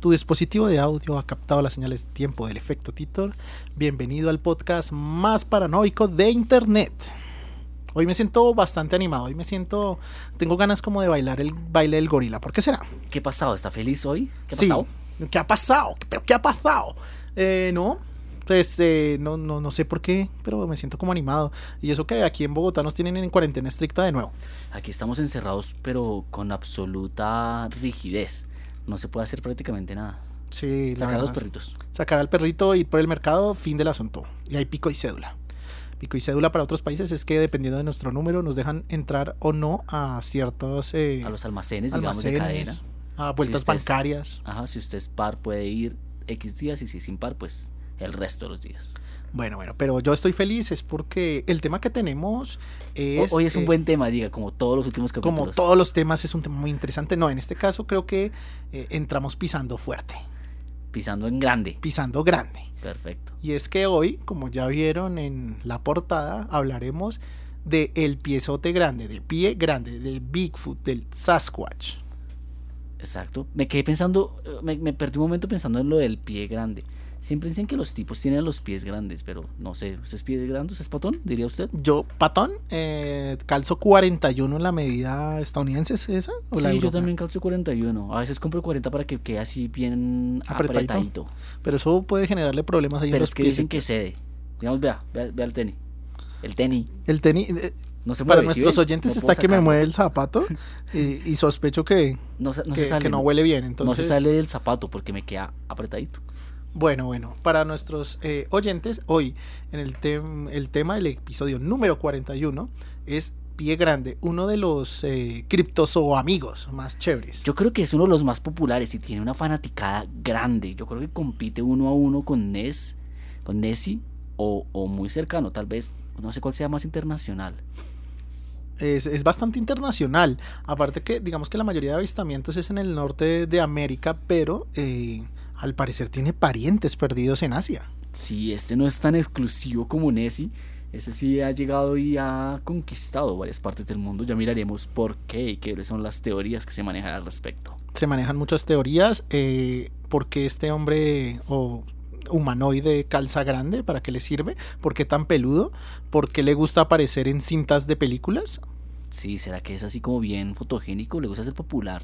Tu dispositivo de audio ha captado las señales de tiempo del efecto Titor. Bienvenido al podcast más paranoico de Internet. Hoy me siento bastante animado, hoy me siento, tengo ganas como de bailar el baile del gorila. ¿Por qué será? ¿Qué ha pasado? ¿Está feliz hoy? ¿Qué ha Sí. pasado? ¿Qué ha pasado? ¿Pero qué ha pasado? Eh, no, pues eh, no, no, no sé por qué, pero me siento como animado. Y eso que aquí en Bogotá nos tienen en cuarentena estricta de nuevo. Aquí estamos encerrados, pero con absoluta rigidez. No se puede hacer prácticamente nada. Sí, Sacar a los perritos. Sacar al perrito, ir por el mercado, fin del asunto. Y hay pico y cédula. Pico y cédula para otros países es que dependiendo de nuestro número nos dejan entrar o no a ciertos eh, A los almacenes, digamos, de almacenes, cadena. a vueltas es- bancarias. Ajá, si usted es par puede ir X días y si es impar, pues el resto de los días. Bueno, bueno, pero yo estoy feliz es porque el tema que tenemos es... Hoy es un eh, buen tema, diga, como todos los últimos capítulos. Como todos los temas es un tema muy interesante. No, en este caso creo que eh, entramos pisando fuerte, Pisando en grande. pisando grande. Perfecto. Y es que hoy, como ya vieron en la portada, hablaremos de el piezote grande, de pie grande, de Bigfoot, del Sasquatch. Exacto. Me quedé pensando, eh, me, me perdí un momento pensando en lo del pie grande. Siempre dicen que los tipos tienen los pies grandes, pero no sé, ¿usted es pie grande? ¿Usted es patón? Diría usted. Yo, patón, eh, calzo 41 en la medida estadounidense, ¿es esa? ¿O la Sí, yo también calzo 41. A veces compro 40 para que quede así bien Apretadito. apretadito. Pero eso puede generarle problemas ahí en Pero los es que pies. dicen que cede. Digamos, vea, vea, vea el tenis. El tenis. El tenis, eh, No se para mueve. ¿sí nuestros ve? oyentes No está que me mueve el zapato y, y sospecho que, No, se- no que, se sale. que no huele bien. Entonces, No se sale del zapato porque me queda apretadito. Bueno, bueno, para nuestros eh, oyentes, hoy en el, tem- el tema del episodio número 41 es Pie Grande, uno de los eh, criptozo amigos más chéveres. Yo creo que es uno de los más populares y tiene una fanaticada grande. Yo creo que compite uno a uno con Ness, con Nessie o, o muy cercano, tal vez. No sé cuál sea más internacional. Es, es bastante internacional. Aparte que, digamos que la mayoría de avistamientos es en el norte de América, pero eh, al parecer tiene parientes perdidos en Asia. Si este no es tan exclusivo como Nessie, este sí ha llegado y ha conquistado varias partes del mundo. Ya miraremos por qué y qué son las teorías que se manejan al respecto. Se manejan muchas teorías. Eh, ¿Por qué este hombre o humanoide calza grande? ¿Para qué le sirve? ¿Por qué tan peludo? ¿Por qué le gusta aparecer en cintas de películas? Sí, ¿será que es así como bien fotogénico? ¿Le gusta ser popular?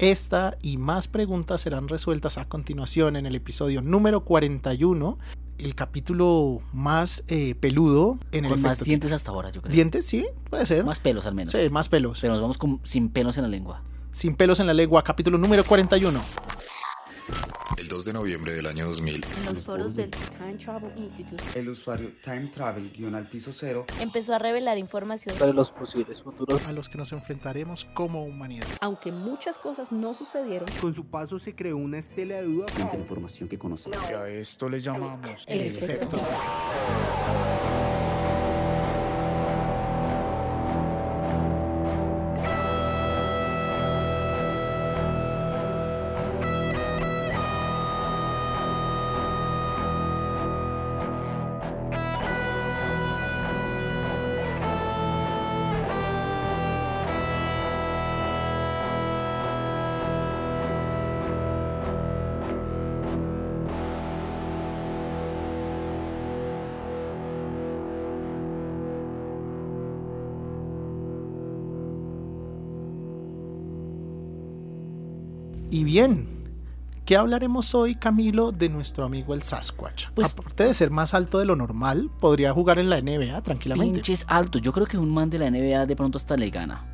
Esta y más preguntas serán resueltas a continuación en el episodio número 41, el capítulo más eh, peludo en el Con más efecto dientes hasta ahora, yo creo. ¿Dientes? Sí, puede ser. Más pelos al menos. Sí, más pelos. Pero nos vamos con, sin pelos en la lengua. Sin pelos en la lengua, capítulo número 41. El 2 de noviembre del año 2000, En los foros del Time Travel Institute El usuario Time Travel guion al piso cero empezó a revelar información, sobre los posibles futuros A los que nos enfrentaremos como humanidad. aunque muchas cosas no sucedieron. Con su paso se creó una estela de duda Frente a la información que conocemos. y a esto le llamamos El El efecto. efecto. Y bien, ¿qué hablaremos hoy, Camilo, de nuestro amigo el Sasquatch? Pues- Aparte de ser más alto de lo normal, podría jugar en la NBA tranquilamente. Pinches altos. Yo creo que un man de la NBA de pronto hasta le gana.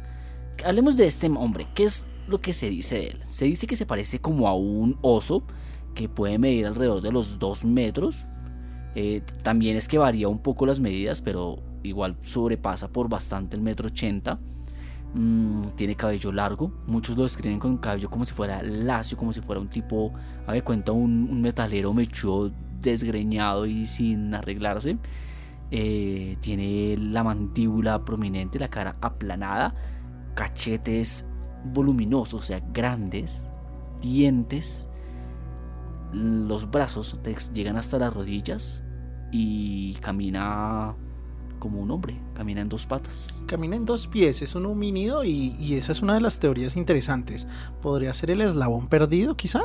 Hablemos de este hombre. ¿Qué es lo que se dice de él? Se dice que se parece como a un oso que puede medir alrededor de los 2 metros. Eh, también es que varía un poco las medidas, pero igual sobrepasa por bastante el metro 80. Mm, tiene cabello largo. Muchos lo describen con cabello como si fuera lacio, como si fuera un tipo, a de cuenta, un, un metalero mechudo, desgreñado y sin arreglarse. Eh, tiene la mandíbula prominente, la cara aplanada, cachetes voluminosos, o sea, grandes, dientes, los brazos le llegan hasta las rodillas y camina como un hombre, camina en dos patas. Camina en dos pies, es un homínido y, y esa es una de las teorías interesantes. ¿Podría ser el eslabón perdido, quizá?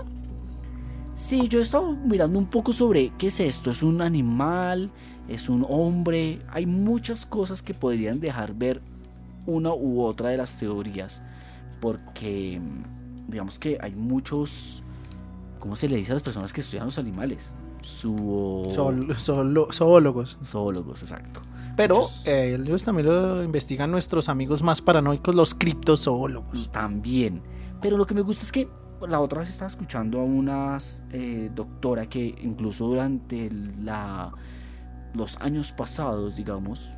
Sí, yo he estado mirando un poco sobre qué es esto. ¿Es un animal? ¿Es un hombre? Hay muchas cosas que podrían dejar ver una u otra de las teorías. Porque digamos que hay muchos... ¿Cómo se le dice a las personas que estudian los animales? Suo... Zool-. Zoólogos, exacto. Pero Muchos- eh, ellos también lo investigan nuestros amigos más paranoicos, los criptozoólogos. También. Pero lo que me gusta es que la otra vez estaba escuchando a una eh, doctora que incluso durante la, los años pasados, digamos,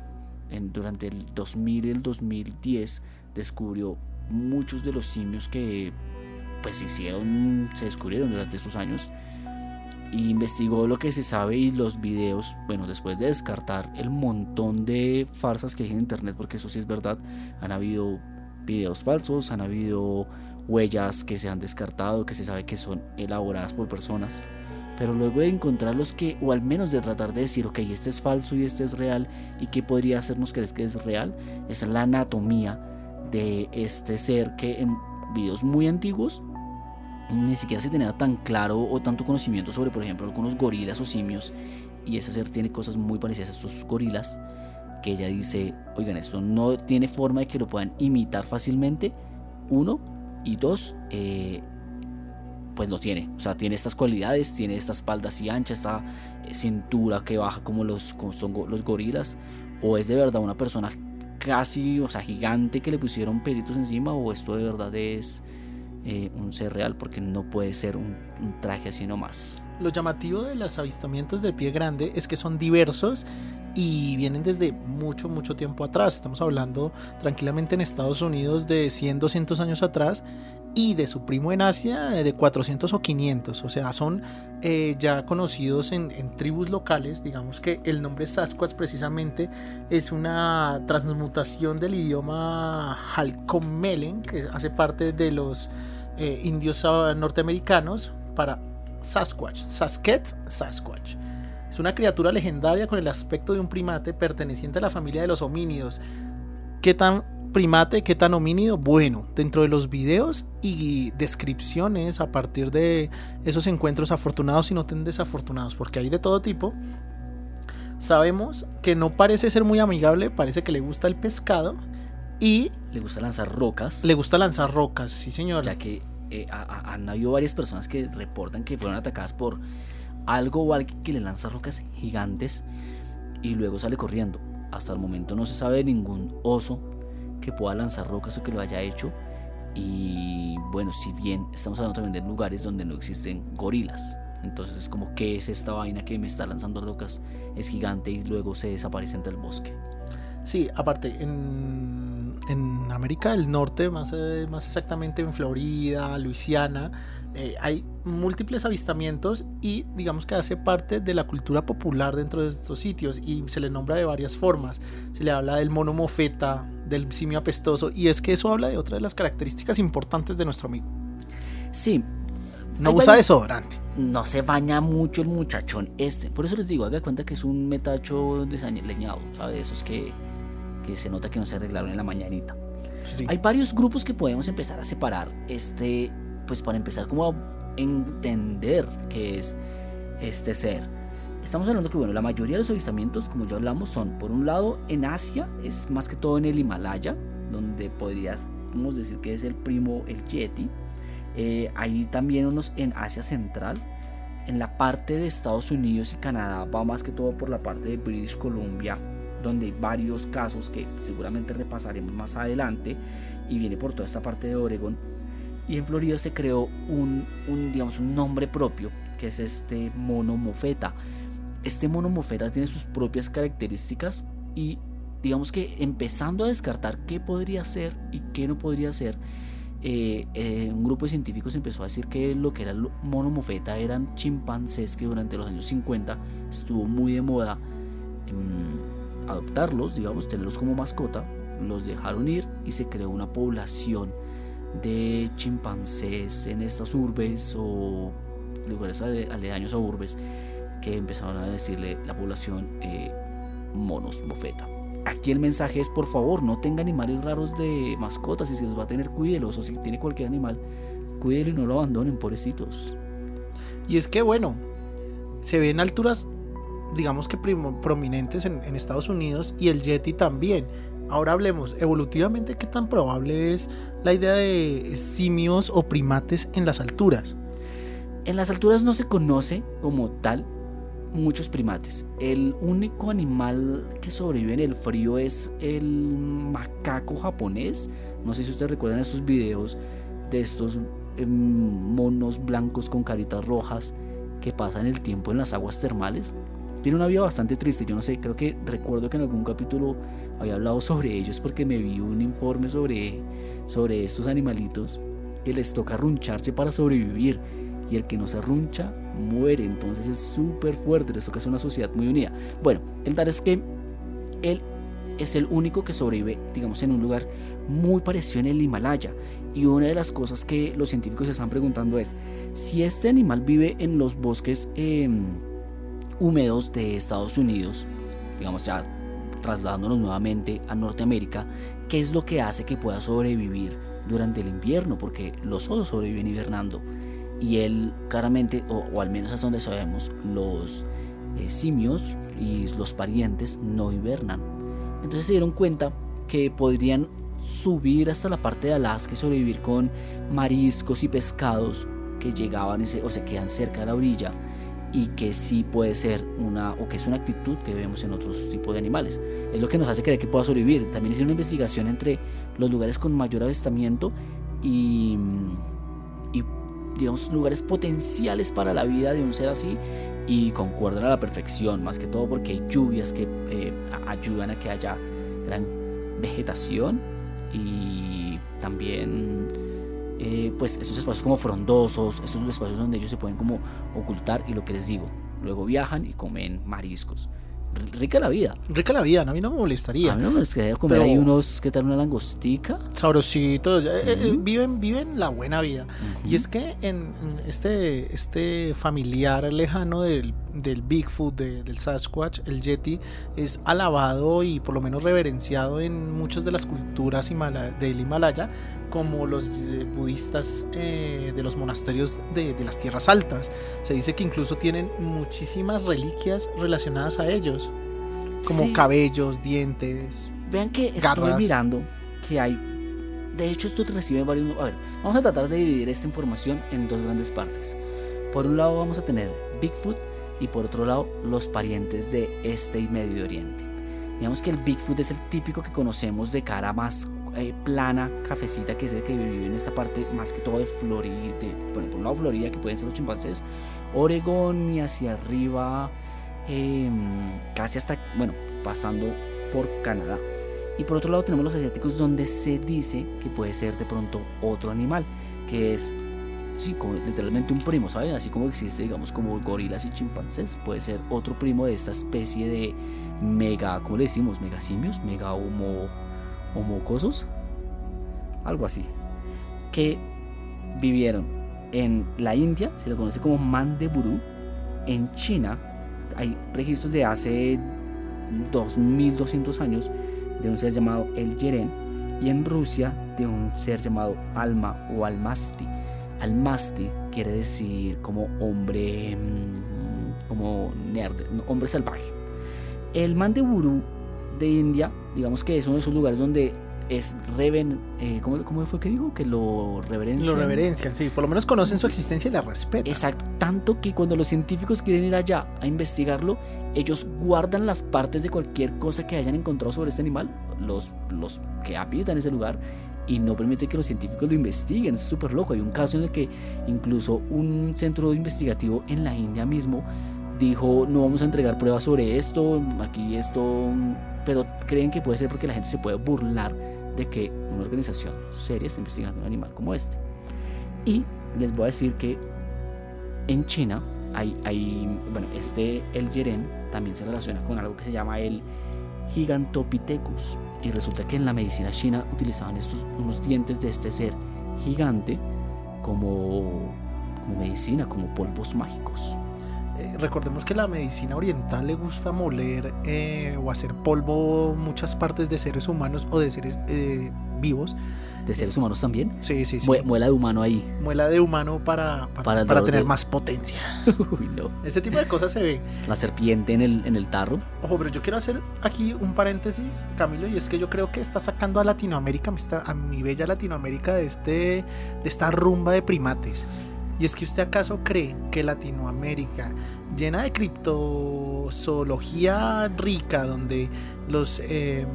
en, durante el 2000 y el 2010, descubrió muchos de los simios que pues hicieron, se descubrieron durante estos años. Investigó lo que se sabe y los videos, bueno, después de descartar el montón de farsas que hay en internet, porque eso sí es verdad, han habido videos falsos, han habido huellas que se han descartado, que se sabe que son elaboradas por personas. Pero luego de encontrarlos que, o al menos de tratar de decir, ok, este es falso y este es real, y qué podría hacernos creer que es real, es la anatomía de este ser que en videos muy antiguos ni siquiera se tenía tan claro o tanto conocimiento sobre, por ejemplo, algunos gorilas o simios, y ese ser tiene cosas muy parecidas a estos gorilas, que ella dice, oigan, esto no tiene forma de que lo puedan imitar fácilmente, uno, y dos, eh, pues lo tiene, o sea, tiene estas cualidades, tiene esta espalda así ancha, esta eh, cintura que baja como los, como son los gorilas, o es de verdad una persona casi, o sea, gigante que le pusieron pelitos encima, o esto de verdad es eh, un ser real, porque no puede ser un, traje así nomás. Lo llamativo de los avistamientos del pie grande es que son diversos y vienen desde mucho, mucho tiempo atrás. Estamos hablando tranquilamente en Estados Unidos de 100, 200 años atrás y de su primo en Asia eh, de 400 o 500. O sea, son eh, ya conocidos en, en tribus locales. Digamos que el nombre Sasquatch precisamente es una transmutación del idioma Halkomelen, que hace parte de los eh, indios ah, norteamericanos, para Sasquatch, Sasquatch, Sasquatch. Es una criatura legendaria con el aspecto de un primate perteneciente a la familia de los homínidos. ¿Qué tan primate, qué tan homínido? Bueno, dentro de los videos y descripciones a partir de esos encuentros afortunados y no tan desafortunados, porque hay de todo tipo. Sabemos que no parece ser muy amigable, parece que le gusta el pescado y Le gusta lanzar rocas. le gusta lanzar rocas, sí señor. ya que eh, ha- ha- han habido varias personas que reportan que fueron atacadas por algo o alguien que le lanza rocas gigantes y luego sale corriendo. Hasta el momento no se sabe de ningún oso que pueda lanzar rocas o que lo haya hecho. Y bueno, si bien estamos hablando también de lugares donde no existen gorilas. Entonces es como que es esta vaina que me está lanzando rocas, es gigante y luego se desaparece entre el bosque. Sí, aparte, en, en América del Norte, más, eh, más exactamente en Florida, Luisiana, eh, hay múltiples avistamientos y digamos que hace parte de la cultura popular dentro de estos sitios y se le nombra de varias formas. Se le habla del mono mofeta, del simio apestoso y es que eso habla de otra de las características importantes de nuestro amigo. Sí, No usa varios- desodorante. no se baña mucho el muchachón este. Por eso les digo, haga cuenta que es un metacho desaleñado, ¿sabe? Esos que, que se nota que no se arreglaron en la mañanita. Sí. Hay varios grupos que podemos empezar a separar. Este, pues para empezar como a entender qué es este ser. Estamos hablando que, bueno, la mayoría de los avistamientos, como ya hablamos, son, por un lado, en Asia, es más que todo en el Himalaya, donde podríamos decir que es el primo, el Yeti. Eh, hay también unos en Asia Central. En la parte de Estados Unidos y Canadá va más que todo por la parte de British Columbia, donde hay varios casos que seguramente repasaremos más adelante. Y viene por toda esta parte de Oregon. Y en Florida se creó un, un, digamos, un nombre propio, que es este mono mofeta. Este mono mofeta tiene sus propias características y digamos que empezando a descartar qué podría ser y qué no podría ser, eh, eh, un grupo de científicos empezó a decir que lo que era el mono mofeta eran chimpancés que durante los años 50 estuvo muy de moda em, adoptarlos, digamos, tenerlos como mascota, los dejaron ir y se creó una población de chimpancés en estas urbes o lugares ale- aledaños a urbes que empezaron a decirle la población eh, monos mofeta. Aquí el mensaje es por favor no tenga animales raros de mascotas y si los va a tener cuídelos o si tiene cualquier animal cuídelo y no lo abandonen pobrecitos. Y es que, bueno, se ve en alturas, digamos que prominentes en, en Estados Unidos y el Yeti también. Ahora hablemos, evolutivamente, ¿qué tan probable es la idea de simios o primates en las alturas? En las alturas no se conoce como tal muchos primates. El único animal que sobrevive en el frío es el macaco japonés. No sé si ustedes recuerdan esos videos de estos em, monos blancos con caritas rojas que pasan el tiempo en las aguas termales. Tiene una vida bastante triste. Yo no sé, creo que recuerdo que en algún capítulo había hablado sobre ellos porque me vi un informe sobre, sobre estos animalitos que les toca runcharse para sobrevivir y el que no se runcha muere. Entonces es súper fuerte, les toca ser una sociedad muy unida. Bueno, el tal es que él es el único que sobrevive, digamos, en un lugar muy parecido en el Himalaya. Y una de las cosas que los científicos se están preguntando es si este animal vive en los bosques eh, húmedos de Estados Unidos, digamos ya trasladándonos nuevamente a Norteamérica, ¿qué es lo que hace que pueda sobrevivir durante el invierno? Porque los osos sobreviven hibernando y él claramente, o, al menos hasta donde sabemos, los eh, simios y los parientes no hibernan. Entonces se dieron cuenta que podrían subir hasta la parte de Alaska y sobrevivir con mariscos y pescados que llegaban y se- o se quedan cerca de la orilla y que sí puede ser una o que es una actitud que vemos en otros tipos de animales. Es lo que nos hace creer que pueda sobrevivir. También hicieron una investigación entre los lugares con mayor avistamiento y, y digamos lugares potenciales para la vida de un ser así y concuerdan a la perfección, más que todo porque hay lluvias que eh, ayudan a que haya gran vegetación y también eh, pues esos espacios como frondosos, esos espacios donde ellos se pueden como ocultar y lo que les digo, luego viajan y comen mariscos. Rica la vida. Rica la vida, a mí no me molestaría. A mí no me gustaría comer ahí unos, ¿qué tal una langostica? Sabrositos, eh, eh, viven, viven la buena vida. Y es que en este, este familiar lejano del, del Bigfoot, de- del Sasquatch, el Yeti, es alabado y por lo menos reverenciado en muchas de las culturas himala- del Himalaya, como los budistas eh, de los monasterios de, de las tierras altas. Se dice que incluso tienen muchísimas reliquias relacionadas a ellos, como Sí. cabellos, dientes. Vean que estoy Garras. mirando que hay. De hecho, esto recibe varios. A ver, vamos a tratar de dividir esta información en dos grandes partes. Por un lado, vamos a tener Bigfoot y por otro lado, los parientes de este y Medio Oriente. Digamos que el Bigfoot es el típico que conocemos de cara más eh, plana, cafecita, que es el que vive en esta parte más que todo de Florida. de- bueno, por un lado, Florida, que pueden ser los chimpancés, Oregón y hacia arriba, em, casi hasta, bueno, pasando por Canadá. Y por otro lado tenemos los asiáticos donde se dice que puede ser de pronto otro animal, que es, sí, como literalmente un primo, ¿saben? Así como existe, digamos, como gorilas y chimpancés, puede ser otro primo de esta especie de mega, ¿cómo decimos? Megasimios, mega homo, homocosos, algo así, que vivieron en la India, se lo conoce como Mandeburu, en China hay registros de hace 2200 años de un ser llamado El Yeren y en Rusia de un ser llamado Alma o Almasti. Almasti quiere decir como hombre, mm, como nerd, hombre salvaje. El Mandeburu de India, digamos que es uno de esos lugares donde es reven, eh, ¿cómo, cómo fue que digo? Que lo reverencian. Lo reverencian, sí, por lo menos conocen su existencia y la respetan. Exacto, tanto que cuando los científicos quieren ir allá a investigarlo, ellos guardan las partes de cualquier cosa que hayan encontrado sobre este animal, los, los que habitan ese lugar, y no permiten que los científicos lo investiguen. Es súper loco. Hay un caso en el que incluso un centro investigativo en la India mismo dijo, no vamos a entregar pruebas sobre esto, aquí esto, pero creen que puede ser porque la gente se puede burlar de que una organización seria está investigando un animal como este. Y les voy a decir que en China hay bueno, este el yeren también se relaciona con algo que se llama el Gigantopithecus. Y resulta que en la medicina china utilizaban estos unos dientes de este ser gigante como, como medicina, como polvos mágicos. Eh, recordemos que la medicina oriental le gusta moler eh, o hacer polvo muchas partes de seres humanos o de seres eh, vivos de seres humanos también. Sí, sí, sí. Mue- muela de humano ahí. Muela de humano para, para, Para para tener de- más potencia. Uy, no. Ese tipo de cosas se ve. La serpiente en el, en el tarro. Ojo, pero yo quiero hacer aquí un paréntesis, Camilo, y es que yo creo que está sacando a Latinoamérica, a mi bella Latinoamérica, de, este, de esta rumba de primates. Y es que usted acaso cree que Latinoamérica, llena de criptozoología rica, donde los eh,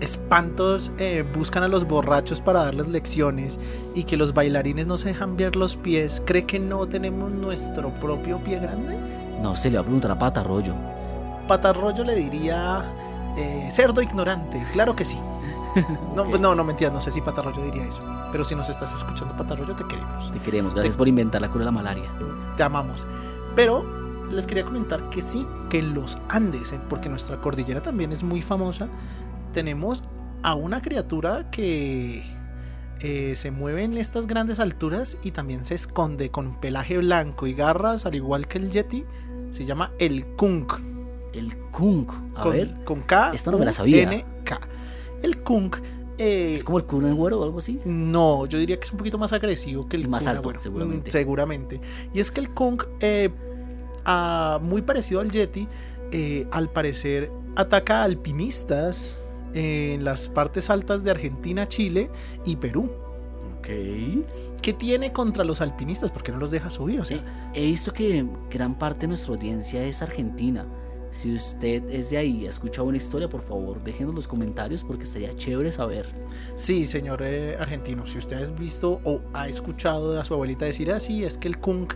espantos eh, buscan a los borrachos para darles lecciones y que los bailarines no se dejan ver los pies, ¿cree que no tenemos nuestro propio pie grande? No, se le va a preguntar a Patarroyo. Patarroyo le diría eh, cerdo ignorante, claro que sí. No, pues no, no mentiras, no sé si Patarroyo diría eso. Pero si nos estás escuchando, Patarroyo, te queremos. Te queremos. Gracias por inventar la cura de la malaria. Te amamos. Pero les quería comentar que sí, que en los Andes, eh, porque nuestra cordillera también es muy famosa, tenemos a una criatura que eh, se mueve en estas grandes alturas y también se esconde con pelaje blanco y garras, al igual que el Yeti. Se llama el Kunk. El Kunk. A con, ver. con K. esta no me la sabía. U-N-K. El Kunk. eh, ¿Es como el Kun el güero o algo así? no, yo diría que es un poquito más agresivo que el Y más Kun alto, Agüero. seguramente. Mm, seguramente. Y es que el Kunk, eh, muy parecido al Yeti, al parecer ataca a alpinistas en las partes altas de Argentina, Chile y Perú. Ok. ¿Qué tiene contra los alpinistas? ¿Por qué no los deja subir? O sea, He visto que gran parte de nuestra audiencia es argentina. Si usted es de ahí y ha escuchado una historia, por favor, déjenos los comentarios porque estaría chévere saber. Sí, señor eh, argentino, si usted ha visto o ha escuchado a su abuelita decir así, es que el Kunk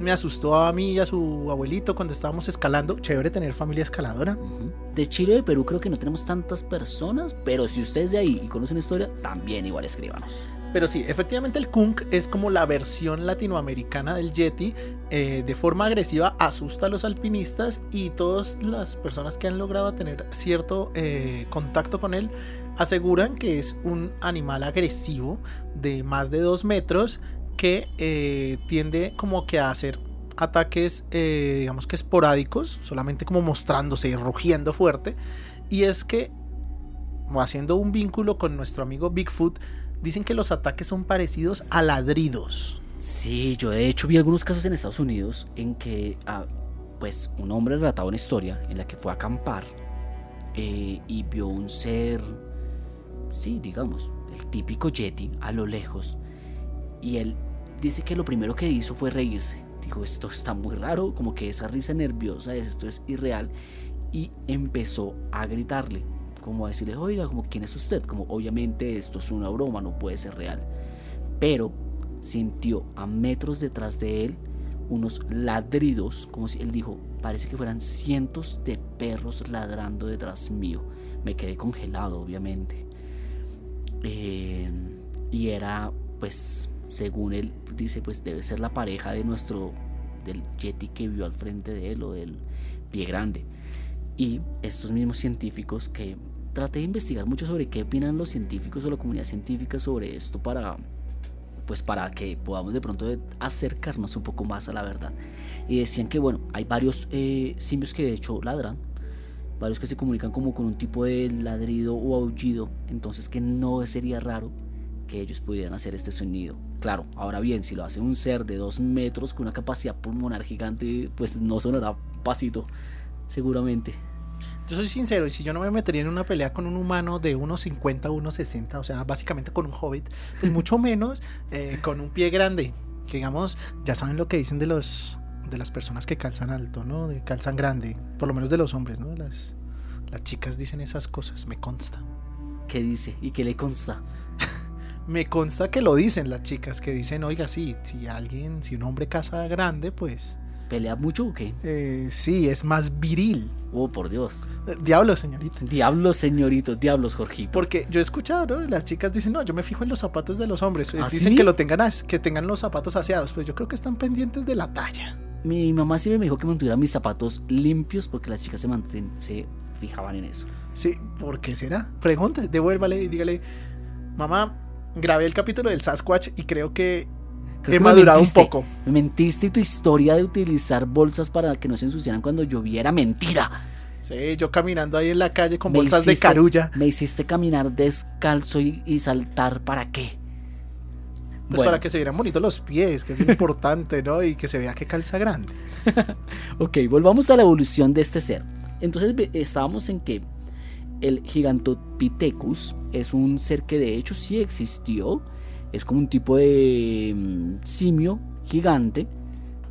me asustó a mí y a su abuelito cuando estábamos escalando. Chévere tener familia escaladora. De Chile y de Perú creo que no tenemos tantas personas, pero si usted es de ahí y conoce una historia, también igual escríbanos. Pero sí, efectivamente el Kunk es como la versión latinoamericana del Yeti. eh, de forma agresiva asusta a los alpinistas y todas las personas que han logrado tener cierto eh, contacto con él aseguran que es un animal agresivo de más de dos metros que eh, tiende como que a hacer ataques eh, digamos que esporádicos, solamente como mostrándose y rugiendo fuerte. Y es que haciendo un vínculo con nuestro amigo Bigfoot, dicen que los ataques son parecidos a ladridos. Sí, yo de hecho vi algunos casos en Estados Unidos en que ah, pues un hombre relataba una historia en la que fue a acampar eh, y vio un ser, sí, digamos, el típico Yeti a lo lejos. Y él dice que lo primero que hizo fue reírse. Dijo, esto está muy raro, como que esa risa nerviosa, esto es irreal. Y empezó a gritarle, como a decirle, oiga, como, ¿quién es usted? Como, obviamente esto es una broma, no puede ser real. Pero sintió a metros detrás de él unos ladridos, como si él dijo, parece que fueran cientos de perros ladrando detrás mío. Me quedé congelado, obviamente. Eh, y era, pues, según él dice, pues debe ser la pareja de nuestro, del Yeti que vio al frente de él o del pie grande. Y estos mismos científicos que traté de investigar mucho sobre qué opinan los científicos o la comunidad científica sobre esto para pues para que podamos de pronto acercarnos un poco más a la verdad. Y decían que bueno, hay varios eh, simios que de hecho ladran, varios que se comunican como con un tipo de ladrido o aullido, entonces que no sería raro que ellos pudieran hacer este sonido. Claro, ahora bien, si lo hace un ser de 2 metros con una capacidad pulmonar gigante, pues no sonará pasito, seguramente. Yo soy sincero, y si yo no me metería en una pelea con un humano de 1,50 a 1,60, o sea, básicamente con un hobbit, pues mucho menos eh, con un pie grande. Que digamos, ya saben lo que dicen de los de las personas que calzan alto, ¿no? De calzan grande, por lo menos de los hombres, ¿no? Las, las chicas dicen esas cosas, me consta. ¿Qué dice? ¿Y qué le consta? Me consta que lo dicen las chicas, que dicen, oiga, sí, si alguien, si un hombre casa grande, pues ¿Pelea mucho o qué? eh, sí, es más viril. Oh, por Dios. Eh, Diablo, señorita. Diablos, señorito, diablos, Jorgito. Porque yo he escuchado, ¿no? Las chicas dicen, no, yo me fijo en los zapatos de los hombres. Eh, ¿Ah, dicen sí? que lo tengan que tengan los zapatos aseados, pero yo creo que están pendientes de la talla. Mi mamá siempre me dijo que mantuviera mis zapatos limpios porque las chicas se, manten- se fijaban en eso. Sí, ¿por qué será? Pregunte, devuélvale y dígale, mamá, grabé el capítulo del Sasquatch y creo que Creo he madurado un poco. Me mentiste y tu historia de utilizar bolsas para que no se ensuciaran cuando llovía era mentira. Sí, yo caminando ahí en la calle con Me bolsas de carulla. Me hiciste caminar descalzo y, y saltar para qué. Pues Bueno. para que se vieran bonitos los pies, que es lo importante, ¿no? Y que se vea que calza grande. Ok, volvamos a la evolución de este ser. Entonces estábamos en que el Gigantopithecus es un ser que de hecho sí existió. Es como un tipo de mm, simio gigante.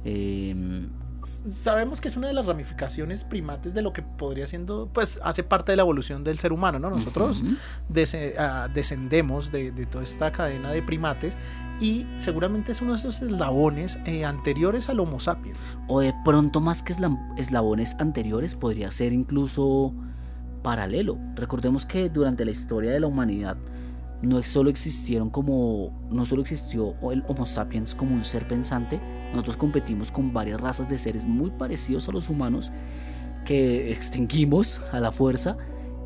eh, S- Sabemos que es una de las ramificaciones primates de lo que podría siendo, pues hace parte de la evolución del ser humano, ¿no? Nosotros ah, descendemos de, de toda esta cadena de primates y seguramente es uno de esos eslabones eh, anteriores al Homo sapiens. O de pronto más que esla- eslabones anteriores podría ser incluso paralelo. Recordemos que durante la historia de la humanidad no solo existieron como no solo existió el Homo sapiens como un ser pensante, nosotros competimos con varias razas de seres muy parecidos a los humanos que extinguimos a la fuerza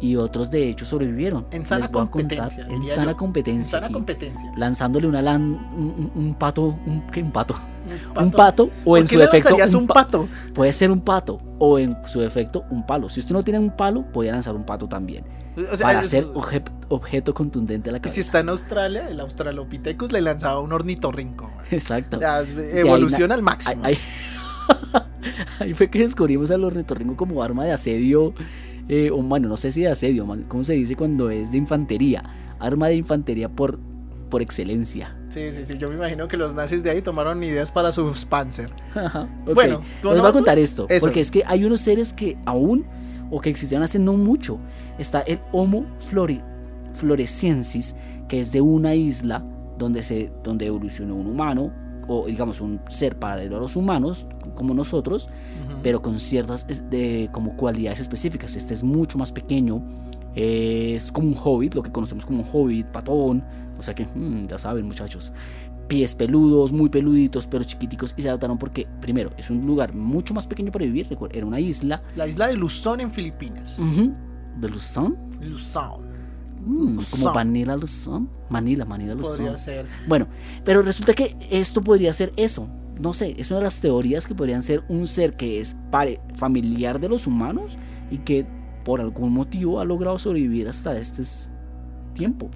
y otros de hecho sobrevivieron. En sana Les voy a contar- competencia, en sana yo. competencia. Sana aquí, competencia. lanzándole una lan- un, pato, un, ¿qué? un pato, Un un pato o ¿Por en qué su defecto un un pa- pato? Puede ser un pato o en su defecto un palo. Si usted no tiene un palo, podría lanzar un pato también. O sea, para es- ser obje- objeto contundente a la Y cabeza. si está en Australia, el Australopithecus le lanzaba un ornitorrinco. Exacto. O sea, ahí evolución na- al máximo. Ahí, ahí fue que descubrimos al ornitorrinco como arma de asedio. Eh, o bueno, no sé si de asedio, ¿cómo se dice cuando es de infantería? Arma de infantería por, por excelencia. Sí, sí, sí. Yo me imagino que los nazis de ahí tomaron ideas para sus Panzer. Ajá, ok. Bueno, ¿tú les no- voy a contar esto, Eso. porque es que hay unos seres que aún, o que existieron hace no mucho, está el Homo flori- floresiensis, que es de una isla donde, se, donde evolucionó un humano, o digamos un ser paralelo a los humanos, como nosotros, pero con ciertas de, como cualidades específicas. Este es mucho más pequeño, es como un hobbit, lo que conocemos como un hobbit, patón, o sea que mm, ya saben muchachos. Pies peludos, muy peluditos, pero chiquiticos y se adaptaron porque, primero, es un lugar mucho más pequeño para vivir, era una isla La isla de Luzón en Filipinas. de Luzón, Luzón. Mm, como Luzón. Manila Luzón, Manila, Manila Luzón. Podría ser. Bueno, pero resulta que esto podría ser eso. No sé, es una de las teorías que podrían ser un ser que es pare- familiar de los humanos y que por algún motivo ha logrado sobrevivir hasta este tiempo.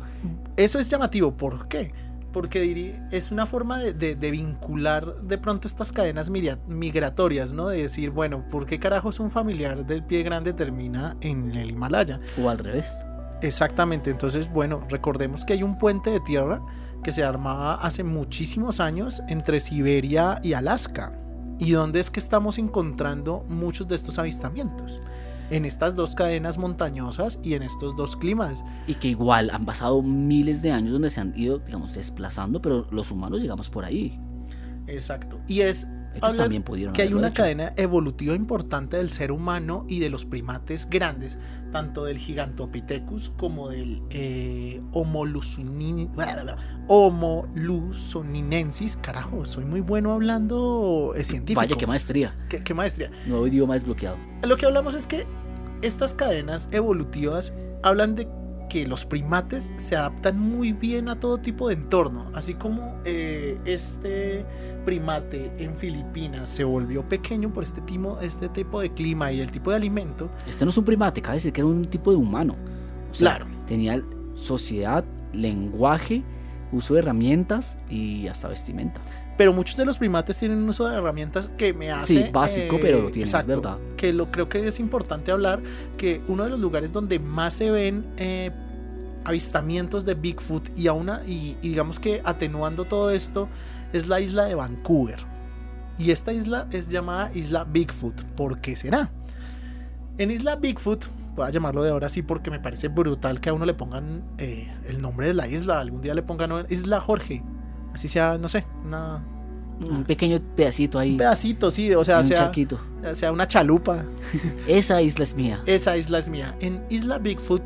Eso es llamativo. ¿Por qué? Porque diría, es una forma de, de- de vincular de pronto estas cadenas migratorias, ¿no? De decir, bueno, ¿por qué carajos un familiar del pie grande termina en el Himalaya? O al revés. Exactamente, entonces bueno, recordemos que hay un puente de tierra que se armaba hace muchísimos años entre Siberia y Alaska. ¿Y dónde es que estamos encontrando muchos de estos avistamientos? En estas dos cadenas montañosas y en estos dos climas. Y que igual han pasado miles de años donde se han ido, digamos, desplazando, pero los humanos llegamos por ahí. Exacto. Y es También pudieron que hay una hecho. cadena evolutiva importante del ser humano y de los primates grandes, tanto del Gigantopithecus como del eh, Homolusoninensis. Carajo, soy muy bueno hablando eh, científico. Vaya, qué maestría. ¿Qué, qué maestría. Nuevo idioma desbloqueado. Lo que hablamos es que estas cadenas evolutivas hablan de que los primates se adaptan muy bien a todo tipo de entorno, así como eh, este primate en Filipinas se volvió pequeño por este, timo- este tipo de clima y el tipo de alimento. Este no es un primate, cabe decir que era un tipo de humano. O sea, Claro. Tenía sociedad, lenguaje, uso de herramientas y hasta vestimenta. Pero muchos de los primates tienen un uso de herramientas que me hace... Sí, básico, pero lo verdad. Que lo creo que es importante hablar, que uno de los lugares donde más se ven eh, avistamientos de Bigfoot y, a- y, y digamos que atenuando todo esto es la isla de Vancouver. Y esta isla es llamada Isla Bigfoot. ¿Por qué será? En Isla Bigfoot, voy a llamarlo de ahora sí porque me parece brutal que a uno le pongan eh, el nombre de la isla. Algún día le pongan Isla Jorge. Así sea, no sé, una, Un pequeño pedacito ahí, un pedacito, sí, o sea, un sea, charquito. sea una chalupa. Esa isla es mía. Esa isla es mía. En Isla Bigfoot,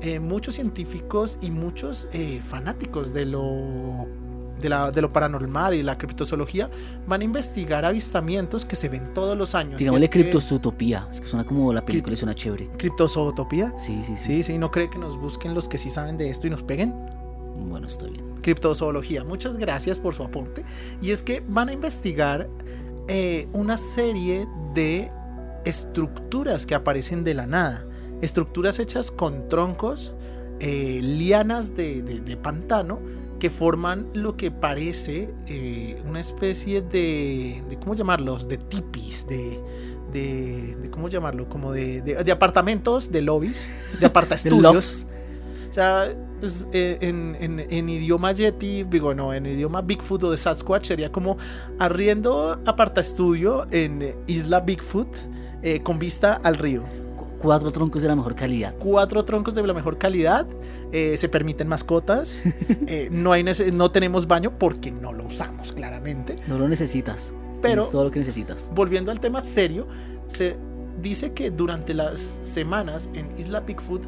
eh, muchos científicos y muchos eh, fanáticos de lo, de, la- de lo paranormal y la criptozoología van a investigar avistamientos que se ven todos los años. Digámosle criptozootopía. Es que suena como la película y suena chévere. ¿Criptozootopía? Sí, sí, sí. Sí, sí, ¿no cree que nos busquen los que sí saben de esto y nos peguen? Bueno, está bien. criptozoología. Muchas gracias por su aporte. Y es que van a investigar eh, una serie de estructuras que aparecen de la nada. Estructuras hechas con troncos, eh, lianas de, de- de pantano que forman lo que parece eh, una especie de, de, ¿cómo llamarlos? De tipis, de, de, de ¿cómo llamarlo? Como de, de- de apartamentos, de lobbies, de apartaestudios. O sea, en, en- en idioma Yeti, digo, no, en idioma Bigfoot o de Sasquatch sería como arriendo aparta estudio en eh, Isla Bigfoot eh, con vista al río. Cu- Cuatro troncos de la mejor calidad. Cuatro troncos de la mejor calidad, eh, se permiten mascotas, eh, no, hay no tenemos baño porque no lo usamos claramente. No lo necesitas. Pero- Es todo lo que necesitas. Volviendo al tema serio, se dice que durante las semanas en Isla Bigfoot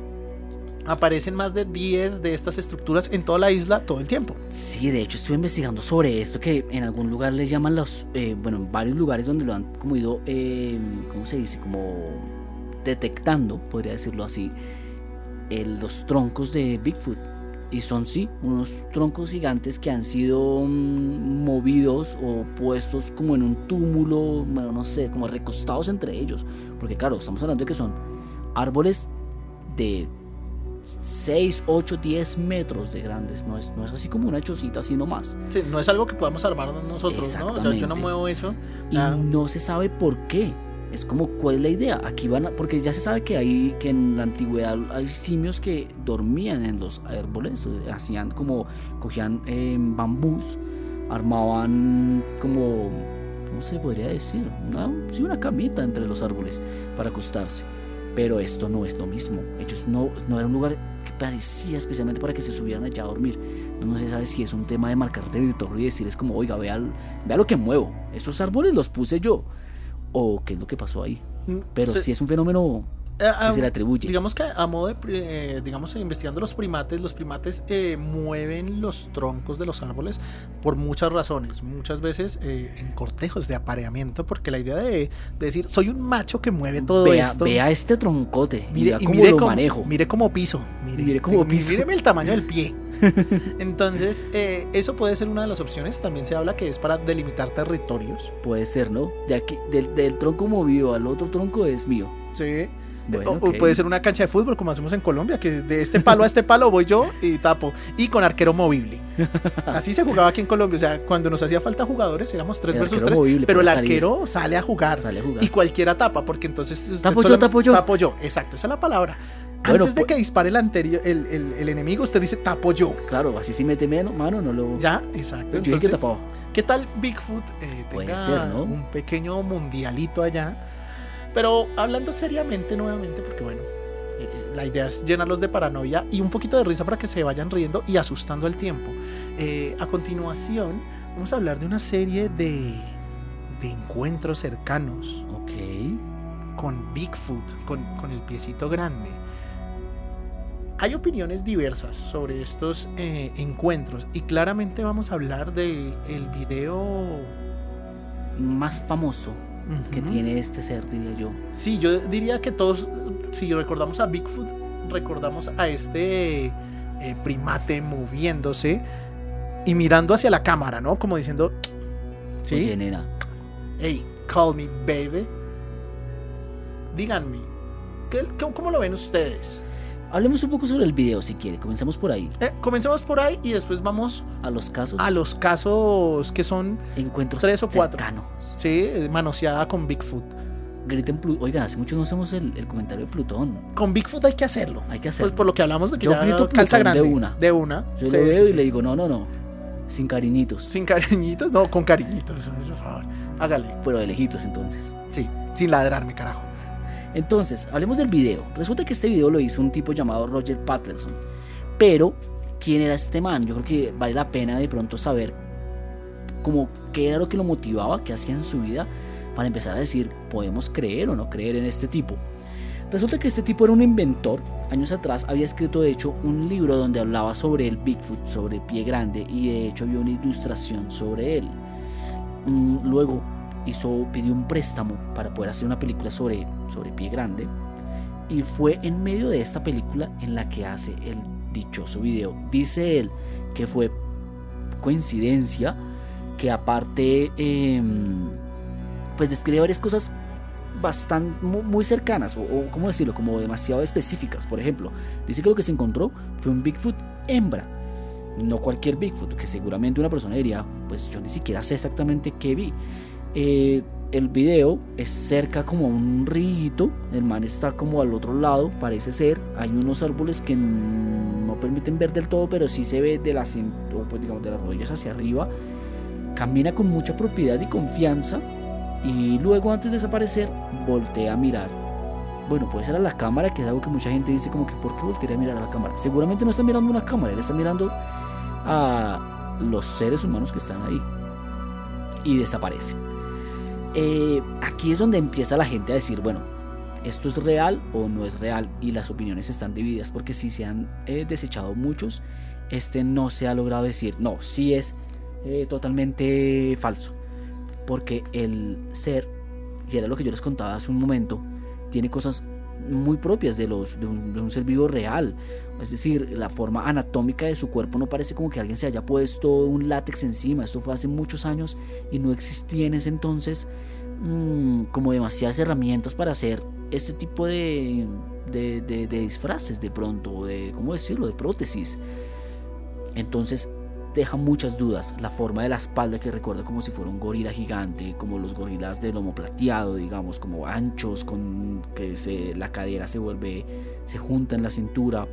aparecen más de 10 de estas estructuras en toda la isla todo el tiempo. Sí, de hecho estuve investigando sobre esto que en algún lugar le llaman los, eh, bueno, en varios lugares donde lo han como ido, eh, ¿cómo se dice? Como detectando, podría decirlo así, el- los troncos de Bigfoot. Y son sí, unos troncos gigantes que han sido mm, movidos o puestos como en un túmulo, bueno, no sé, como recostados entre ellos. Porque claro, estamos hablando de que son árboles de 6, 8, 10 metros de grandes. No es, no es así como una chocita, así nomás. Sí, no es algo que podamos armar nosotros, ¿no? Yo, yo no muevo eso. Y Ah, no se sabe por qué. Es como, ¿cuál es la idea? Aquí van a, porque ya se sabe que hay, que en la antigüedad hay simios que dormían en los árboles, eh, hacían como, cogían eh, bambús, armaban como, ¿cómo se podría decir? Una, sí, una camita entre los árboles para acostarse. Pero esto no es lo mismo. Ellos no, no era un lugar que parecía especialmente para que se subieran allá a dormir. No, no se sabe si es un tema de marcar territorio y decir es como, oiga, vea, vea lo que muevo. Esos árboles los puse yo. O qué es lo que pasó ahí. Pero se- sí es un fenómeno eh, se le atribuye. Digamos que a modo de, eh, digamos, eh, investigando los primates, los primates eh, mueven los troncos de los árboles por muchas razones. Muchas veces eh, en cortejos de apareamiento, porque la idea de, de decir, soy un macho que mueve todo vea, esto. vea este troncote. Mire, y cómo mire lo cómo, manejo. mire cómo piso. Mire, Mire piso. Míreme el tamaño del pie. Entonces, eh, eso puede ser una de las opciones. También se habla que es para delimitar territorios. Puede ser, ¿no? De aquí, del, del tronco movido al otro tronco es mío. Sí. Bueno, o, o ok. puede ser una cancha de fútbol como hacemos en Colombia, que de este palo a este palo voy yo y tapo. Y con arquero movible. Así se jugaba aquí en Colombia. O sea, cuando nos hacía falta jugadores, éramos 3 El versus arquero 3. movible Pero el puede salir. arquero sale a jugar. Sale a jugar. Y cualquiera tapa, porque entonces. Tapo yo, tapo yo. Tapo yo, exacto, esa es la palabra. Bueno, Antes de pu- que dispare el anterior, el, el- el enemigo, usted dice tapo yo. Claro, así si mete mano, mano no lo. Ya, exacto. Yo dije que Entonces, tapaba. ¿Qué tal Bigfoot eh, Puede tenga ser, ¿no? un pequeño mundialito allá? Pero hablando seriamente nuevamente, porque bueno, eh, eh, la idea es llenarlos de paranoia y un poquito de risa para que se vayan riendo y asustando al tiempo. Eh, a continuación, vamos a hablar de una serie de, de encuentros cercanos Ok. con Bigfoot, con, con el piecito grande. Hay opiniones diversas sobre estos eh, encuentros y claramente vamos a hablar del el video Más famoso que tiene este ser, diría yo. Sí, yo diría que todos, si recordamos a Bigfoot, recordamos a este eh, primate moviéndose y mirando hacia la cámara, ¿no? Como diciendo, sí, Oye, nena, hey, call me baby. Díganme, ¿qué- qué- ¿cómo lo ven ustedes? Hablemos un poco sobre el video si quiere. Comencemos por ahí. Eh, comencemos por ahí y después vamos A los casos. a los casos que son, encuentros tres o cuatro. cercanos. sí, eh, manoseada con Bigfoot. Griten Plu- Oigan, hace mucho no hacemos el, el comentario de Plutón. Con Bigfoot hay que hacerlo. Hay que Pues hacerlo. por lo que hablamos de que Yo ya grito calza Plutón de grande. una. De una. Yo Sí, lo sí, veo sí. y le digo, no, no, no. Sin cariñitos. Sin cariñitos, no, con cariñitos, por favor. Hágale. Pero de lejitos entonces. Sí, sin ladrarme, carajo. Entonces, hablemos del video. Resulta que este video lo hizo un tipo llamado Roger Patterson. Pero, ¿quién era este man? Yo creo que vale la pena de pronto saber como qué era lo que lo motivaba, qué hacía en su vida, para empezar a decir, podemos creer o no creer en este tipo. Resulta que este tipo era un inventor. Años atrás había escrito de hecho un libro donde hablaba sobre el Bigfoot, sobre pie grande, y de hecho había una ilustración sobre él. Mm, Luego hizo, pidió un préstamo para poder hacer una película sobre, sobre pie grande. Y fue en medio de esta película en la que hace el dichoso video. Dice él que fue coincidencia que aparte em, pues describe varias cosas bastante mu- muy cercanas o, o cómo decirlo, como demasiado específicas. Por ejemplo, dice que lo que se encontró fue un Bigfoot hembra, no cualquier Bigfoot, que seguramente una persona diría, pues yo ni siquiera sé exactamente qué vi. Eh, el video es cerca como a un río, el man está como al otro lado, parece ser. Hay unos árboles que no permiten ver del todo, pero sí se ve de las, pues digamos de las rodillas hacia arriba. Camina con mucha propiedad y confianza y luego antes de desaparecer voltea a mirar. Bueno, puede ser a la cámara, que es algo que mucha gente dice como que ¿por qué voltearía a mirar a la cámara? Seguramente no está mirando una cámara, él está mirando a los seres humanos que están ahí. Y desaparece. Eh, aquí es donde empieza la gente a decir, bueno, ¿esto es real o no es real? Y las opiniones están divididas porque si se han eh, desechado muchos, este no se ha logrado decir, no, sí es eh, totalmente falso. Porque el ser, y era lo que yo les contaba hace un momento, tiene cosas muy propias de, los, de, un, de un ser vivo real. Es decir, la forma anatómica de su cuerpo no parece como que alguien se haya puesto un látex encima. Esto fue hace muchos años y no existía en ese entonces mm, como demasiadas herramientas para hacer este tipo de, de, de- de disfraces de pronto, de, ¿cómo decirlo?, de prótesis. Entonces deja muchas dudas. La forma de la espalda que recuerda como si fuera un gorila gigante, como los gorilas de lomo plateado, digamos, como anchos, con que se, la cadera se vuelve, se junta en la cintura.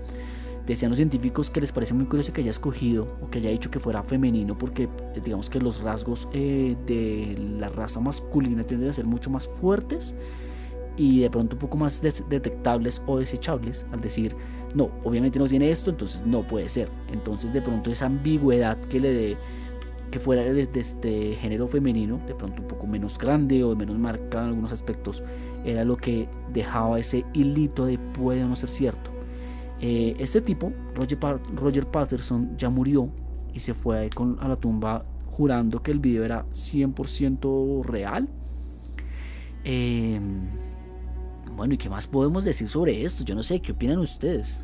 Decían los científicos que les parece muy curioso que haya escogido o que haya dicho que fuera femenino porque eh, digamos que los rasgos eh, de la raza masculina tienden a ser mucho más fuertes y de pronto un poco más detectables o desechables al decir no, obviamente no tiene esto, entonces no puede ser. Entonces de pronto esa ambigüedad que le dé que fuera de, de este género femenino, de pronto un poco menos grande o menos marcado en algunos aspectos, era lo que dejaba ese hilito de puede no ser cierto. Eh, este tipo, Roger, Roger Patterson, ya murió y se fue con, a la tumba jurando que el video era 100% real. Eh, bueno, ¿y qué más podemos decir sobre esto? Yo no sé, ¿qué opinan ustedes?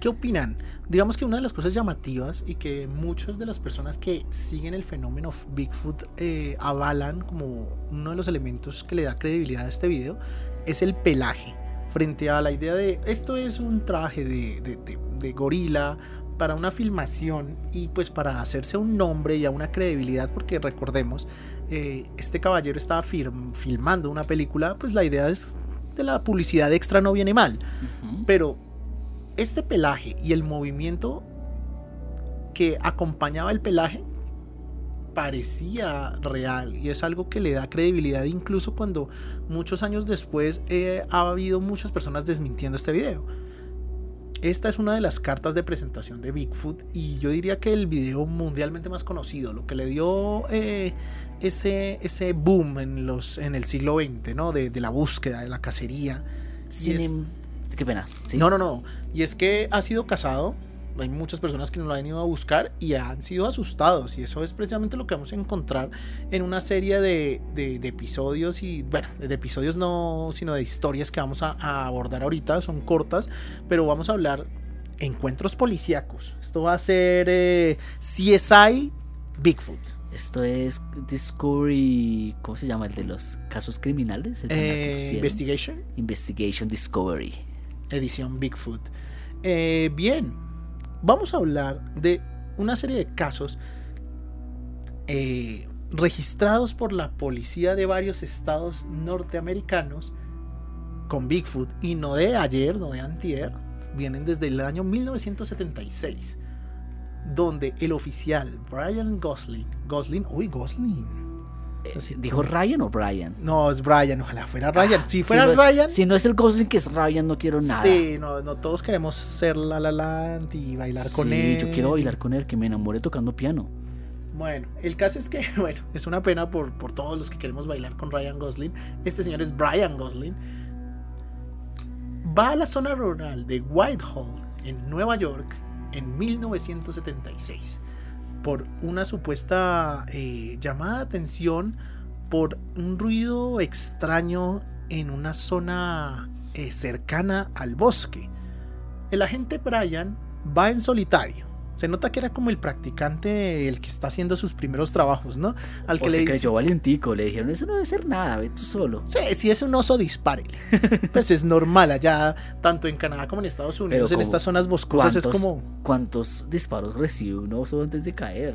¿Qué opinan? Digamos que una de las cosas llamativas y que muchas de las personas que siguen el fenómeno Bigfoot eh, avalan como uno de los elementos que le da credibilidad a este video es el pelaje. Frente a la idea de esto es un traje de, de- gorila para una filmación y pues para hacerse un nombre y a una credibilidad, porque recordemos, eh, este caballero estaba firm- filmando una película, pues la idea es la publicidad extra no viene mal. Pero este pelaje y el movimiento que acompañaba el pelaje parecía real y es algo que le da credibilidad incluso cuando muchos años después eh, ha habido muchas personas desmintiendo este video. Esta es una de las cartas de presentación de Bigfoot y yo diría que el video mundialmente más conocido, lo que le dio eh, ese, ese boom en, los, en el siglo XX, ¿no? De, de la búsqueda, de la cacería. Y Sin es- Qué pena. ¿sí? no, no, no. Y es que ha sido cazado. Hay muchas personas que no lo han ido a buscar y han sido asustados. Y eso es precisamente lo que vamos a encontrar en una serie de, de- de episodios. Y bueno, de episodios no, sino de historias que vamos a, a abordar ahorita. Son cortas, pero vamos a hablar encuentros policíacos. Esto va a ser eh, CSI Bigfoot. Esto es Discovery. ¿Cómo se llama? El de los casos criminales. el Eh. Investigation, Investigation Discovery. edición Bigfoot. Eh, bien, vamos a hablar de una serie de casos eh, registrados por la policía de varios estados norteamericanos con Bigfoot y no de ayer, no de antier, vienen desde el año 1976, donde el oficial Brian Gosling, Gosling, uy, Gosling, ¿Dijo Ryan o Brian? no es Brian, ojalá fuera Ryan, si Si fuera no- Ryan, Si no es el Gosling que es Ryan, no quiero nada. Sí, no, no todos queremos ser La La Land y bailar con Sí, él. yo quiero bailar con él, que me enamore tocando piano. Bueno, el caso es que, bueno, es una pena por, por todos los que queremos bailar con Ryan Gosling. Este señor es Brian Gosling. Va a la zona rural de Whitehall, en Nueva York, en 1976, por una supuesta eh, llamada de atención por un ruido extraño en una zona eh, cercana al bosque. El agente Brian va en solitario, Se nota que era como el practicante, el que está haciendo sus primeros trabajos, ¿no? Al que O le se dice, creyó valientico, le dijeron, eso no debe ser nada, ve tú solo. Sí, si es un oso, dispárele. pues es normal allá, tanto en Canadá como en Estados Unidos, en estas zonas boscosas es ¿Cuántos- como, ¿Cuántos disparos recibe un oso antes de caer?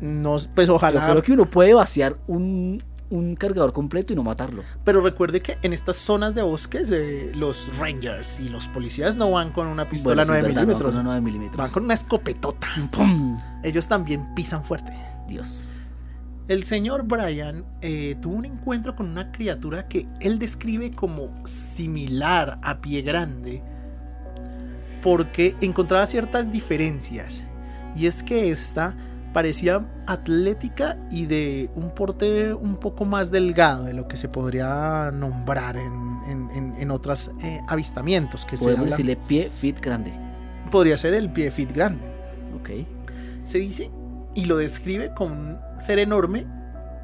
no, pues Yo ojalá. creo que uno puede vaciar un, un cargador completo y no matarlo. Pero recuerde que en estas zonas de bosques, eh, los rangers y los policías no van con una pistola Bueno, sí, es 9 verdad, no, milímetros, con una 9 milímetros. van con una escopetota. ¡Pum! Ellos también pisan fuerte. Dios. El señor Brian eh, tuvo un encuentro con una criatura que él describe como similar a pie grande porque encontraba ciertas diferencias y es que esta parecía atlética y de un porte un poco más delgado de lo que se podría nombrar en, en, en, en otros eh, avistamientos que se Podemos decirle pie fit grande. podría ser el pie fit grande Ok. se dice y lo describe como un ser enorme,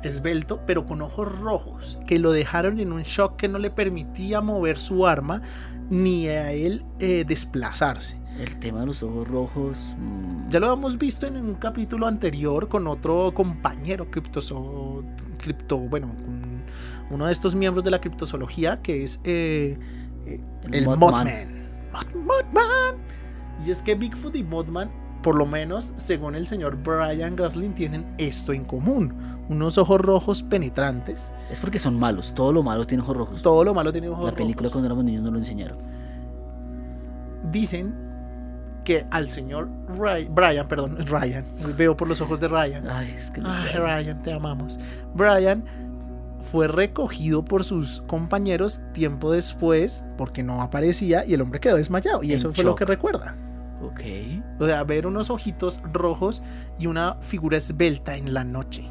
esbelto, pero con ojos rojos, que lo dejaron en un shock que no le permitía mover su arma ni a él eh, desplazarse. El tema de los ojos rojos. mm, Ya lo hemos visto en un capítulo anterior con otro compañero criptozo, cripto, bueno, con uno de estos miembros de la criptozoología que es eh, eh, El el, Mothman. Mothman. Y es que Bigfoot y Mothman, por lo menos según el señor Brian Gosling, tienen esto en común: unos ojos rojos penetrantes. Es porque son malos. Todo lo malo tiene ojos rojos. Todo lo malo tiene ojos La película rojos. cuando éramos niños nos lo enseñaron. Dicen que al señor Ry- Brian, perdón, Ryan, veo por los ojos de Ryan. Ay, es que no Ay. Ryan, te amamos. Brian fue recogido por sus compañeros tiempo después porque no aparecía y el hombre quedó desmayado. Y En eso fue lo que recuerda. Ok. O sea, ver unos ojitos rojos y una figura esbelta en la noche.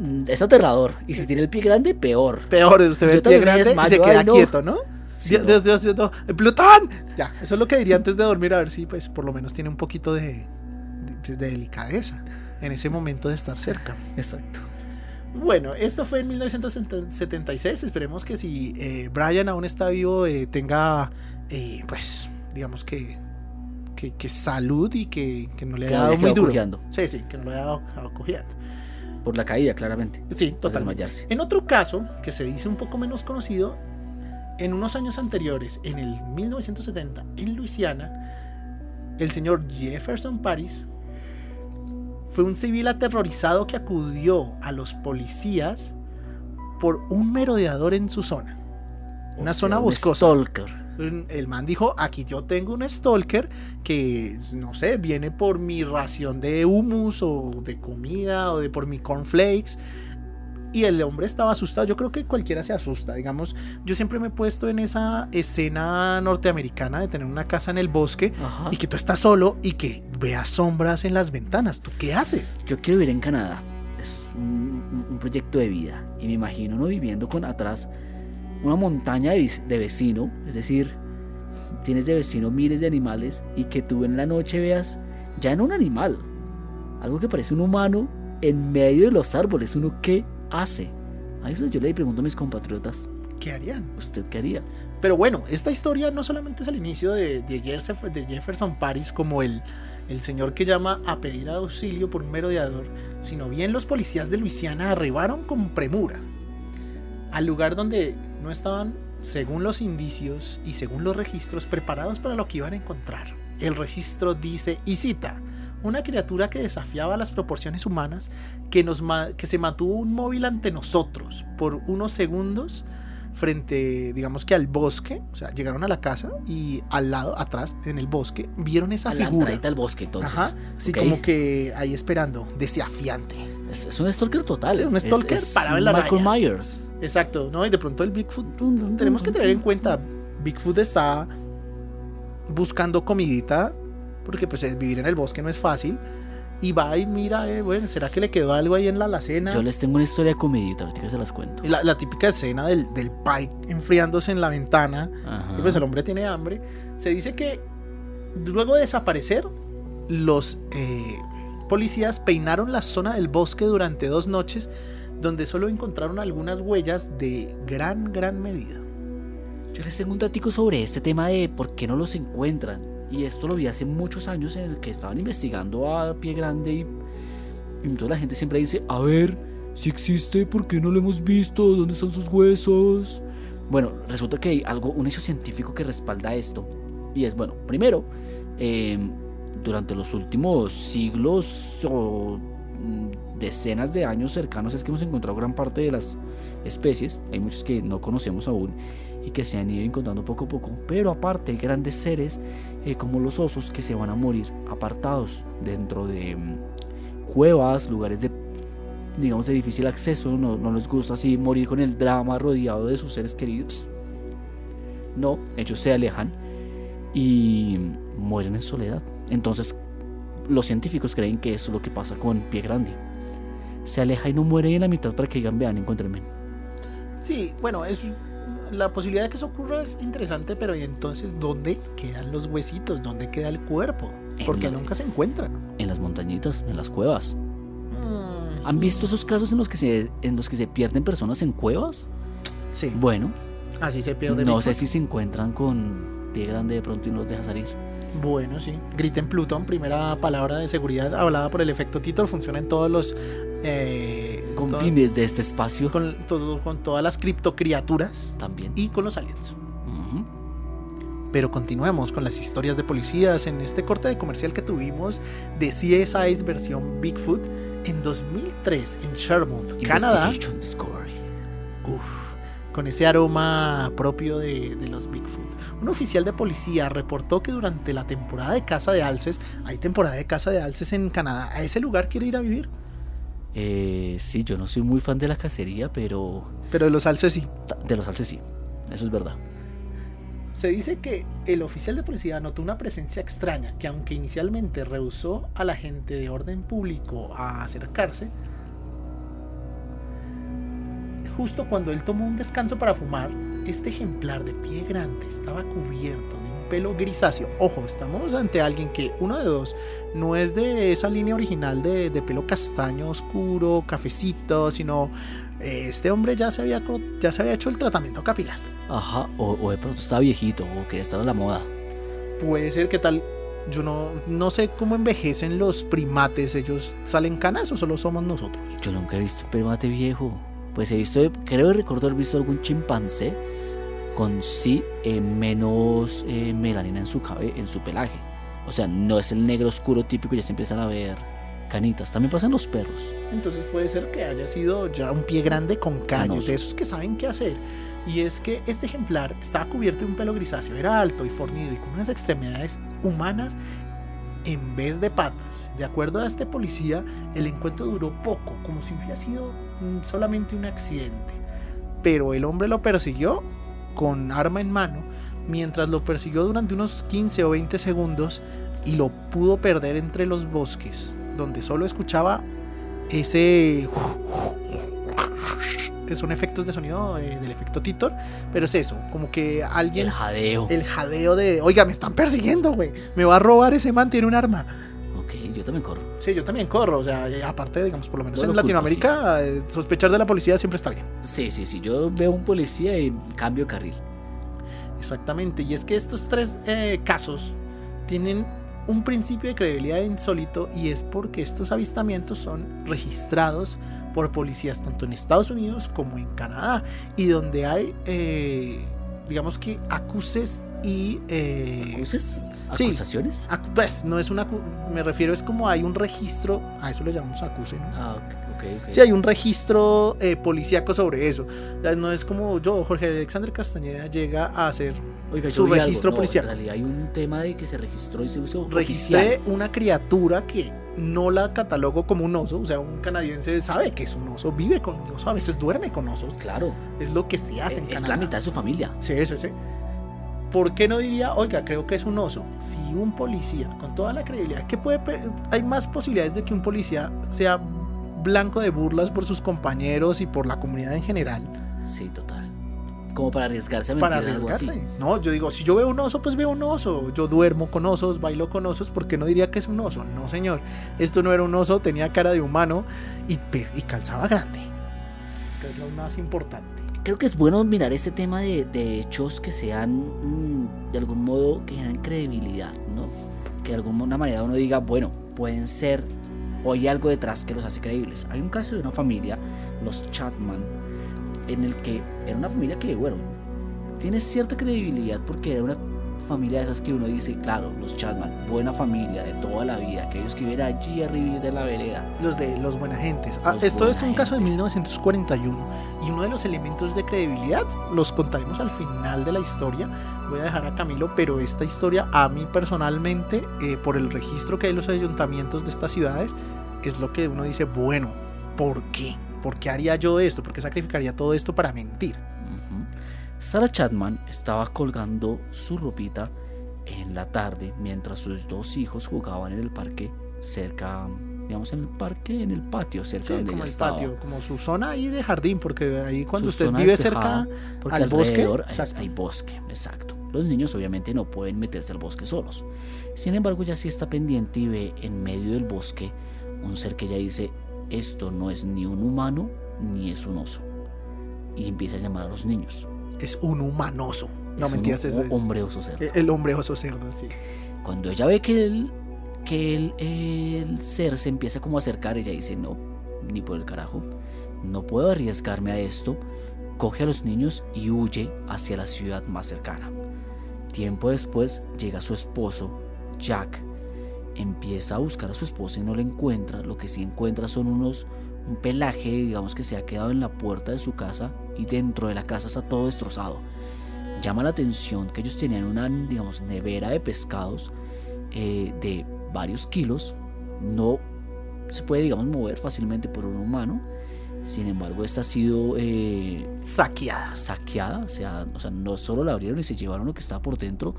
Mm, Es aterrador. Y si tiene el pie grande, peor. Peor, usted ve el pie grande y se queda ay, no. quieto, ¿no? Sí, Dios, no. Dios, Dios, Dios, Dios, ¡Eh, ¡Plutón! Ya, eso es lo que diría antes de dormir, a ver si pues por lo menos tiene un poquito de, de, de delicadeza en ese momento de estar cerca. Exacto. Bueno, esto fue en 1976. Esperemos que si eh, Brian aún está vivo, eh, tenga, eh, pues, digamos que, que, que salud y que, que no le haya no dado muy duro. cojeando. Sí, sí, que no le haya dado, cojeando. Por la caída, claramente. Sí, desmayarse. En otro caso, que se dice un poco menos conocido, en unos años anteriores, en el 1970, en Luisiana, el señor Jefferson Paris fue un civil aterrorizado que acudió a los policías por un merodeador en su zona. Una O zona sea, un boscosa. Stalker. El man dijo, aquí yo tengo un stalker que, no sé, viene por mi ración de humus o de comida o de por mi cornflakes. Y el hombre estaba asustado. Yo creo que cualquiera se asusta. Digamos, yo siempre me he puesto en esa escena norteamericana de tener una casa en el bosque Ajá. y que tú estás solo y que veas sombras en las ventanas. ¿Tú qué haces? Yo quiero vivir en Canadá. Es un, un proyecto de vida. Y me imagino uno viviendo con atrás una montaña de, de vecino. Es decir, tienes de vecino miles de animales y que tú en la noche veas ya no un animal, algo que parece un humano en medio de los árboles. ¿Uno qué hace? A eso yo le pregunto a mis compatriotas, ¿Qué harían? ¿usted qué haría? Pero bueno, esta historia no solamente es el inicio de, de Jefferson, de Jefferson Paris como el, el señor que llama a pedir auxilio por un merodeador, sino bien los policías de Luisiana arribaron con premura al lugar donde no estaban, según los indicios y según los registros, preparados para lo que iban a encontrar. El registro dice, y cita, una criatura que desafiaba las proporciones humanas, que, nos que se mantuvo un móvil ante nosotros por unos segundos frente, digamos que al bosque, o sea, llegaron a la casa y al lado, atrás, en el bosque, vieron esa A la figura. entradita al bosque, entonces. Ajá, sí, Ok. como que ahí esperando, desafiante. Es, es un stalker total. Sí, un stalker es parado en la Michael raya. Myers. Exacto, ¿no? Y de pronto el Bigfoot, tenemos que tener en cuenta, Bigfoot está buscando comidita, porque pues es- vivir en el bosque no es fácil, y va y mira, eh, bueno, ¿será que le quedó algo ahí en la alacena? Yo les tengo una historia de comidita, ahorita se las cuento. La, la típica escena del, del pie enfriándose en la ventana, Ajá. y pues el hombre tiene hambre. Se dice que luego de desaparecer, los eh, policías peinaron la zona del bosque durante dos noches, donde solo encontraron algunas huellas de gran, gran medida. Yo les tengo un datico sobre este tema de por qué no los encuentran. Y esto lo vi hace muchos años en el que estaban investigando a pie grande y, entonces la gente siempre dice, a ver, si existe, ¿por qué no lo hemos visto? ¿Dónde están sus huesos? Bueno, resulta que hay algo, un hecho científico que respalda esto. Y es, bueno, primero, eh, durante los últimos siglos o decenas de años cercanos es que hemos encontrado gran parte de las especies. Hay muchas que no conocemos aún y que se han ido encontrando poco a poco. Pero aparte hay grandes seres eh, como los osos que se van a morir apartados dentro de mm, cuevas, lugares de digamos de difícil acceso, no, no les gusta así morir con el drama rodeado de sus seres queridos. No, ellos se alejan y mueren en soledad. Entonces, los científicos creen que eso es lo que pasa con Pie Grande. Se aleja y no muere en la mitad para que digan, vean, encuéntrenme. Sí, bueno, es la posibilidad de que eso ocurra es interesante, pero ¿y entonces dónde quedan los huesitos? ¿Dónde queda el cuerpo? Porque la- nunca se encuentran. En las montañitas, en las cuevas. Mm, ¿Han visto esos casos en los que se, en los que se pierden personas en cuevas? Sí, Bueno, así se pierde. no sé si se encuentran con Pie Grande de pronto y no los deja salir. Bueno, sí. Griten Plutón, primera palabra de seguridad hablada por el efecto Titor, funciona en todos los. eh, todo- Confines de este espacio con, todo- con todas las criptocriaturas también. y con los aliens. Pero continuemos con las historias de policías en este corte de comercial que tuvimos de CSI's versión Bigfoot en 2003 en Sherwood, Canadá. Uf, con ese aroma propio de, de los Bigfoot. Un oficial de policía reportó que durante la temporada de caza de alces, hay temporada de caza de alces en Canadá, ¿a ese lugar quiere ir a vivir? Eh, sí, yo no soy muy fan de la cacería, pero Pero de los alces sí. de los alces sí. Eso es verdad. Se dice que el oficial de policía notó una presencia extraña que aunque inicialmente rehusó a la gente de orden público a acercarse, justo cuando él tomó un descanso para fumar, este ejemplar de pie grande estaba cubierto de un pelo grisáceo. Ojo, estamos ante alguien que uno de dos no es de esa línea original de, de pelo castaño oscuro, cafecito, sino eh, este hombre ya se había, ya se había hecho el tratamiento capilar. Ajá, o, o de pronto está viejito, o quería estar a la moda. Puede ser que tal. Yo no, no sé cómo envejecen los primates. ¿Ellos salen canas o solo somos nosotros? Yo nunca he visto un primate viejo. Pues he visto, creo recuerdo haber visto algún chimpancé con sí eh, menos eh, melanina en su cabe, en su pelaje. O sea, no es el negro oscuro típico, ya se empiezan a ver canitas. También pasan los perros. Entonces puede ser que haya sido ya un pie grande con Canoso. de esos que saben qué hacer. Y es que este ejemplar estaba cubierto de un pelo grisáceo, era alto y fornido y con unas extremidades humanas en vez de patas. De acuerdo a este policía, el encuentro duró poco, como si hubiera sido mm, solamente un accidente. Pero el hombre lo persiguió con arma en mano, mientras lo persiguió durante unos 15 o 20 segundos y lo pudo perder entre los bosques, donde solo escuchaba ese... que son efectos de sonido eh, del efecto Titor, pero es eso, como que alguien... El jadeo. El jadeo de, oiga, me están persiguiendo, güey, me va a robar ese man, tiene un arma. Ok, yo también corro. Sí, yo también corro, o sea, aparte, digamos, por lo menos No en lo culpo, Latinoamérica, eh, sospechar de la policía siempre está bien. Sí, sí, sí. Yo veo un policía y cambio carril. Exactamente, y es que estos tres eh, casos tienen un principio de credibilidad insólito y es porque estos avistamientos son registrados por policías tanto en Estados Unidos como en Canadá y donde hay, eh, digamos que acuses y... eh, ¿Acuses? sí. ¿Acusaciones? acu- pues, no es una... Me refiero, es como hay un registro, a eso le llamamos acuse, ¿no? Ah, ok, ok. ok. Sí, hay un registro eh, policíaco sobre eso. O sea, no es como yo, Jorge Alexander Castañeda, llega a hacer Oiga, su registro No, policial. En realidad hay un tema de que se registró y se usó registré oficial. una criatura que no la catalogo como un oso, o sea, un canadiense sabe que es un oso, vive con un oso, a veces duerme con osos, Claro, es lo que se hace en es Canadá. la mitad de su familia. Sí, sí, sí. ¿Por qué no diría, oiga, creo que es un oso? Si un policía, con toda la credibilidad, que puede, hay más posibilidades de que un policía sea blanco de burlas por sus compañeros y por la comunidad en general Sí, total. Como para arriesgarse a para algo así. arriesgarse. No, yo digo, si yo veo un oso, pues veo un oso. Yo duermo con osos, bailo con osos, ¿por qué no diría que es un oso? No, señor. Esto no era un oso, tenía cara de humano y, y calzaba grande. Que es lo más importante. Creo que es bueno mirar este tema de, de hechos que sean mm, de algún modo que generan credibilidad, ¿no? que de alguna manera uno diga, bueno, pueden ser, o hay algo detrás que los hace creíbles. Hay un caso de una familia, los Chatman, en el que era una familia que, bueno, tiene cierta credibilidad porque era una familia de esas que uno dice, claro, los Chatman, buena familia de toda la vida, aquellos que viven allí arriba de la vereda. Los de los buena gentes. Ah, Los esto es un caso de gente. 1941 y uno de los elementos de credibilidad los contaremos al final de la historia. Voy a dejar a Camilo, pero esta historia a mí personalmente, eh, por el registro que hay en los ayuntamientos de estas ciudades, es lo que uno dice, bueno, ¿por qué? ¿Por qué haría yo esto? ¿Por qué sacrificaría todo esto para mentir? Sarah Chapman estaba colgando su ropita en la tarde mientras sus dos hijos jugaban en el parque cerca, digamos en el parque, en el patio cerca Sí, donde como ella el estaba. patio, como su zona ahí de jardín, porque ahí cuando Su usted vive cerca porque al bosque, es- hay bosque, exacto. Los niños obviamente no pueden meterse al bosque solos. Sin embargo, ella sí está pendiente y ve en medio del bosque un ser que ella dice, esto no es ni un humano ni es un oso. Y empieza a llamar a los niños. es un humanoso. No Es un mentiras, es, hombre oso cerdo. el hombre oso cerdo, sí. Cuando ella ve que el, que el, el ser se empieza como a acercar, ella dice, no, ni por el carajo, no puedo arriesgarme a esto, coge a los niños y huye hacia la ciudad más cercana. Tiempo después llega su esposo, Jack, empieza a buscar a su esposa y no la encuentra, lo que sí encuentra son unos, un pelaje, digamos que se ha quedado en la puerta de su casa y dentro de la casa está todo destrozado. Llama la atención que ellos tenían una, digamos, nevera de pescados eh, de varios kilos. No se puede, digamos, mover fácilmente por un humano. Sin embargo, esta ha sido eh, saqueada. O sea, o sea, no solo la abrieron y se llevaron lo que estaba por dentro,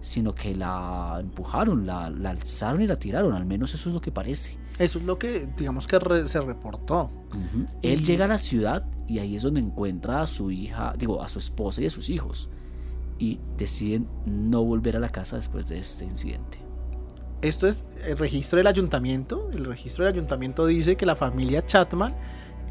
sino que la empujaron, la, la alzaron y la tiraron. Al menos eso es lo que parece. Eso es lo que, digamos que re- se reportó. Él Y- llega a la ciudad y ahí es donde encuentra a su hija, digo, a su esposa y a sus hijos. Y deciden no volver a la casa después de este incidente. Esto es el registro del ayuntamiento. El registro del ayuntamiento dice que la familia Chatman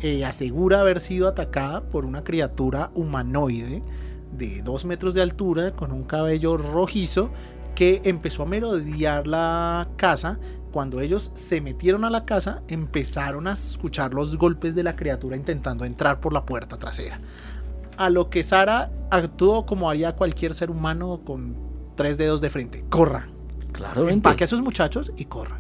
eh, asegura haber sido atacada por una criatura humanoide de dos metros de altura con un cabello rojizo que empezó a merodear la casa. Cuando ellos se metieron a la casa, empezaron a escuchar los golpes de la criatura intentando entrar por la puerta trasera. A lo que Sara actuó como haría cualquier ser humano con tres dedos de frente. Corra, Claro, empaque a esos muchachos y corra.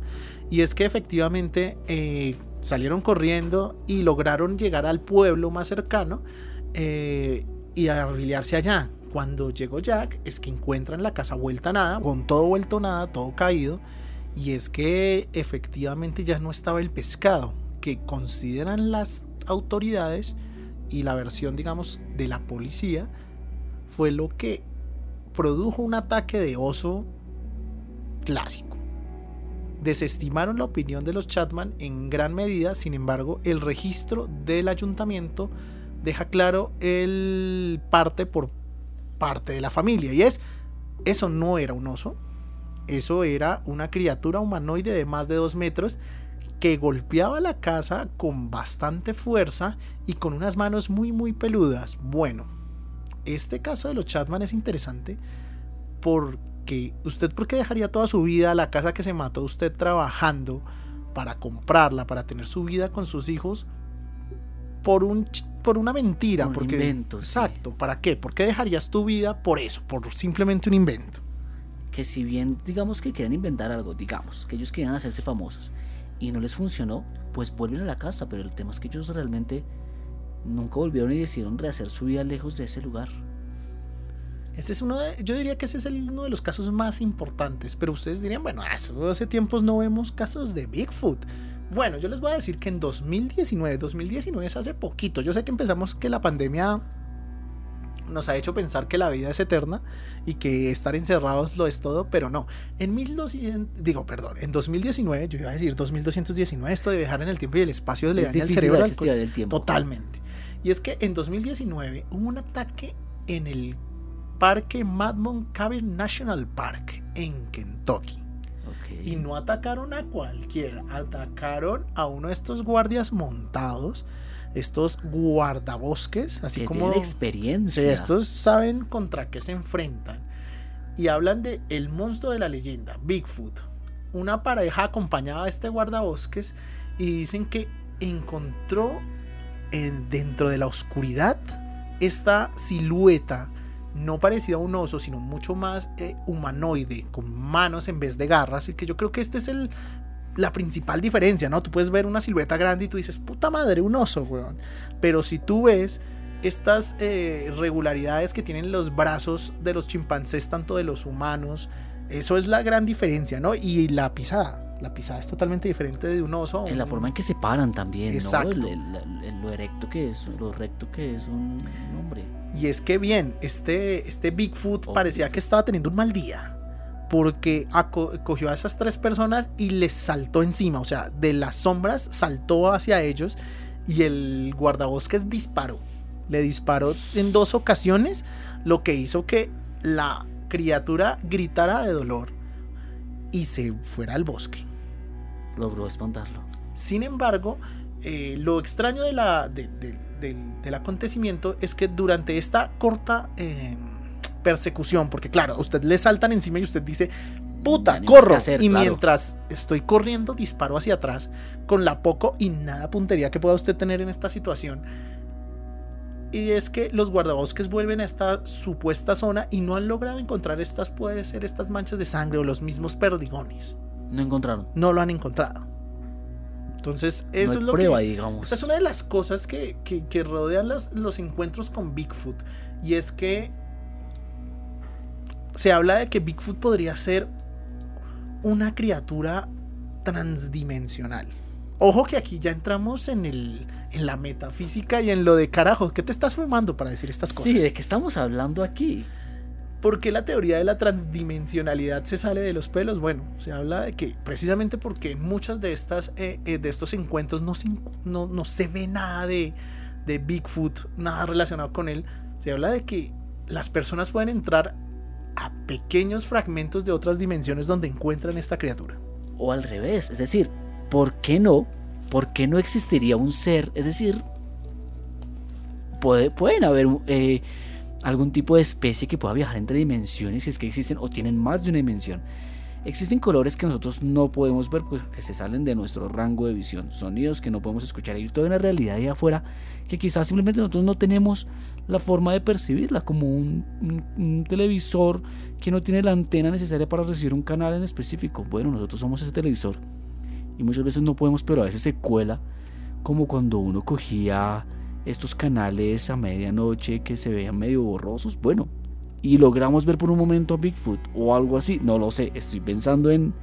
Y es que efectivamente eh, salieron corriendo y lograron llegar al pueblo más cercano eh, y a afiliarse allá. Cuando llegó Jack es que encuentran la casa vuelta a nada, con todo vuelto a nada, todo caído. Y es que efectivamente ya no estaba el pescado, que consideran las autoridades y la versión, digamos, de la policía, fue lo que produjo un ataque de oso clásico. Desestimaron la opinión de los Chatman en gran medida, sin embargo, el registro del ayuntamiento deja claro el parte por parte de la familia. Y es, eso no era un oso, eso era una criatura humanoide de más de dos metros que golpeaba la casa con bastante fuerza y con unas manos muy muy peludas. Bueno, este caso de los Chatman es interesante porque usted por qué dejaría toda su vida la casa que se mató usted trabajando para comprarla, para tener su vida con sus hijos por un por una mentira, Por un porque invento, sí. exacto, ¿para qué? ¿Por qué dejarías tu vida por eso, por simplemente un invento? que si bien digamos que querían inventar algo, digamos que ellos querían hacerse famosos y no les funcionó, pues vuelven a la casa, pero el tema es que ellos realmente nunca volvieron y decidieron rehacer su vida lejos de ese lugar. Ese es uno de, yo diría que ese es el- uno de los casos más importantes, pero ustedes dirían, bueno, eso hace tiempos no vemos casos de Bigfoot. Bueno, yo les voy a decir que en 2019, 2019 es hace poquito, yo sé que empezamos que la pandemia nos ha hecho pensar que la vida es eterna y que estar encerrados lo es todo, pero no. En 1200, digo, perdón, en 2019, yo iba a decir 2219, esto de viajar en el tiempo y el espacio le Es daña cerebro. al el tiempo. Totalmente. Y es que en 2019 hubo un ataque en el parque Madmon Cavern National Park en Kentucky. Y no atacaron a cualquiera, atacaron a uno de estos guardias montados, estos guardabosques, así que como... tienen experiencia. Sí, estos saben contra qué se enfrentan. Y hablan de el monstruo de la leyenda, Bigfoot. una pareja acompañaba a este guardabosques y dicen que encontró en- dentro de la oscuridad esta silueta no parecida a un oso, sino mucho más eh, humanoide, con manos en vez de garras. Y que yo creo que este es el, la principal diferencia, ¿no? Tú puedes ver una silueta grande y tú dices, puta madre, un oso, weón. Pero si tú ves estas eh, regularidades que tienen los brazos de los chimpancés, tanto de los humanos, eso es la gran diferencia, ¿no? Y la pisada. La pisada es totalmente diferente de un oso. En la forma en que se paran también, Exacto. ¿no? El- el- el- lo erecto que es, lo recto que es un hombre. Y es que bien, este, este Bigfoot Oh, parecía Bigfoot. que estaba teniendo un mal día. Porque cogió a esas tres personas y les saltó encima. O sea, de las sombras saltó hacia ellos. Y el guardabosques disparó. Le disparó en dos ocasiones. Lo que hizo que la criatura gritara de dolor. Y se fuera al bosque. Logró espantarlo. Sin embargo, eh, lo extraño de la, de- de- del- del acontecimiento es que durante esta corta eh, persecución, porque claro, a usted le saltan encima y usted dice, puta, corro. hacer, y claro. mientras estoy corriendo, disparo hacia atrás con la poco y nada puntería que pueda usted tener en esta situación. Y es que los guardabosques vuelven a esta supuesta zona y no han logrado encontrar estas, puede ser estas manchas de sangre o los mismos perdigones. No encontraron. No lo han encontrado. Entonces, eso no es lo prueba, que. digamos. Esta es una de las cosas que, que- que rodean los, los encuentros con Bigfoot. Y es que se habla de que Bigfoot podría ser una criatura transdimensional. Ojo que aquí ya entramos en, el, en la metafísica y en lo de carajo. ¿Qué te estás fumando para decir estas cosas? Sí, ¿de qué estamos hablando aquí? ¿Por qué la teoría de la transdimensionalidad se sale de los pelos? Bueno, se habla de que precisamente porque en muchos eh, eh, de estos encuentros no se, ve nada de, Bigfoot, nada relacionado con él. Se habla de que las personas pueden entrar a pequeños fragmentos de otras dimensiones donde encuentran esta criatura. O al revés, es decir, ¿por qué no? ¿Por qué no existiría un ser? Es decir, puede- pueden haber eh, algún tipo de especie que pueda viajar entre dimensiones, si es que existen o tienen más de una dimensión. Existen colores que nosotros no podemos ver porque se salen de nuestro rango de visión, sonidos que no podemos escuchar y toda una realidad ahí afuera que quizás simplemente nosotros no tenemos la forma de percibirla, como un, un- un televisor que no tiene la antena necesaria para recibir un canal en específico. Bueno, nosotros somos ese televisor y muchas veces no podemos, pero a veces se cuela, como cuando uno cogía estos canales a medianoche que se veían medio borrosos. Bueno, y logramos ver por un momento a Bigfoot o algo así. No lo sé, estoy pensando en,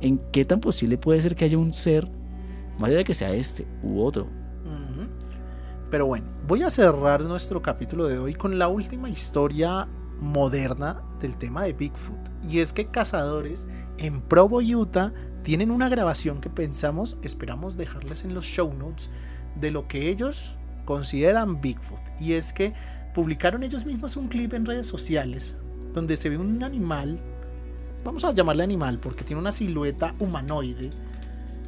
en qué tan posible puede ser que haya un ser, más allá de que sea este u otro. Pero bueno, voy a cerrar nuestro capítulo de hoy con la última historia moderna del tema de Bigfoot. Y es que cazadores en Provo, Utah, tienen una grabación que pensamos, esperamos dejarles en los show notes, de lo que ellos consideran Bigfoot. Y es que publicaron ellos mismos un clip en redes sociales donde se ve un animal, vamos a llamarle animal porque tiene una silueta humanoide.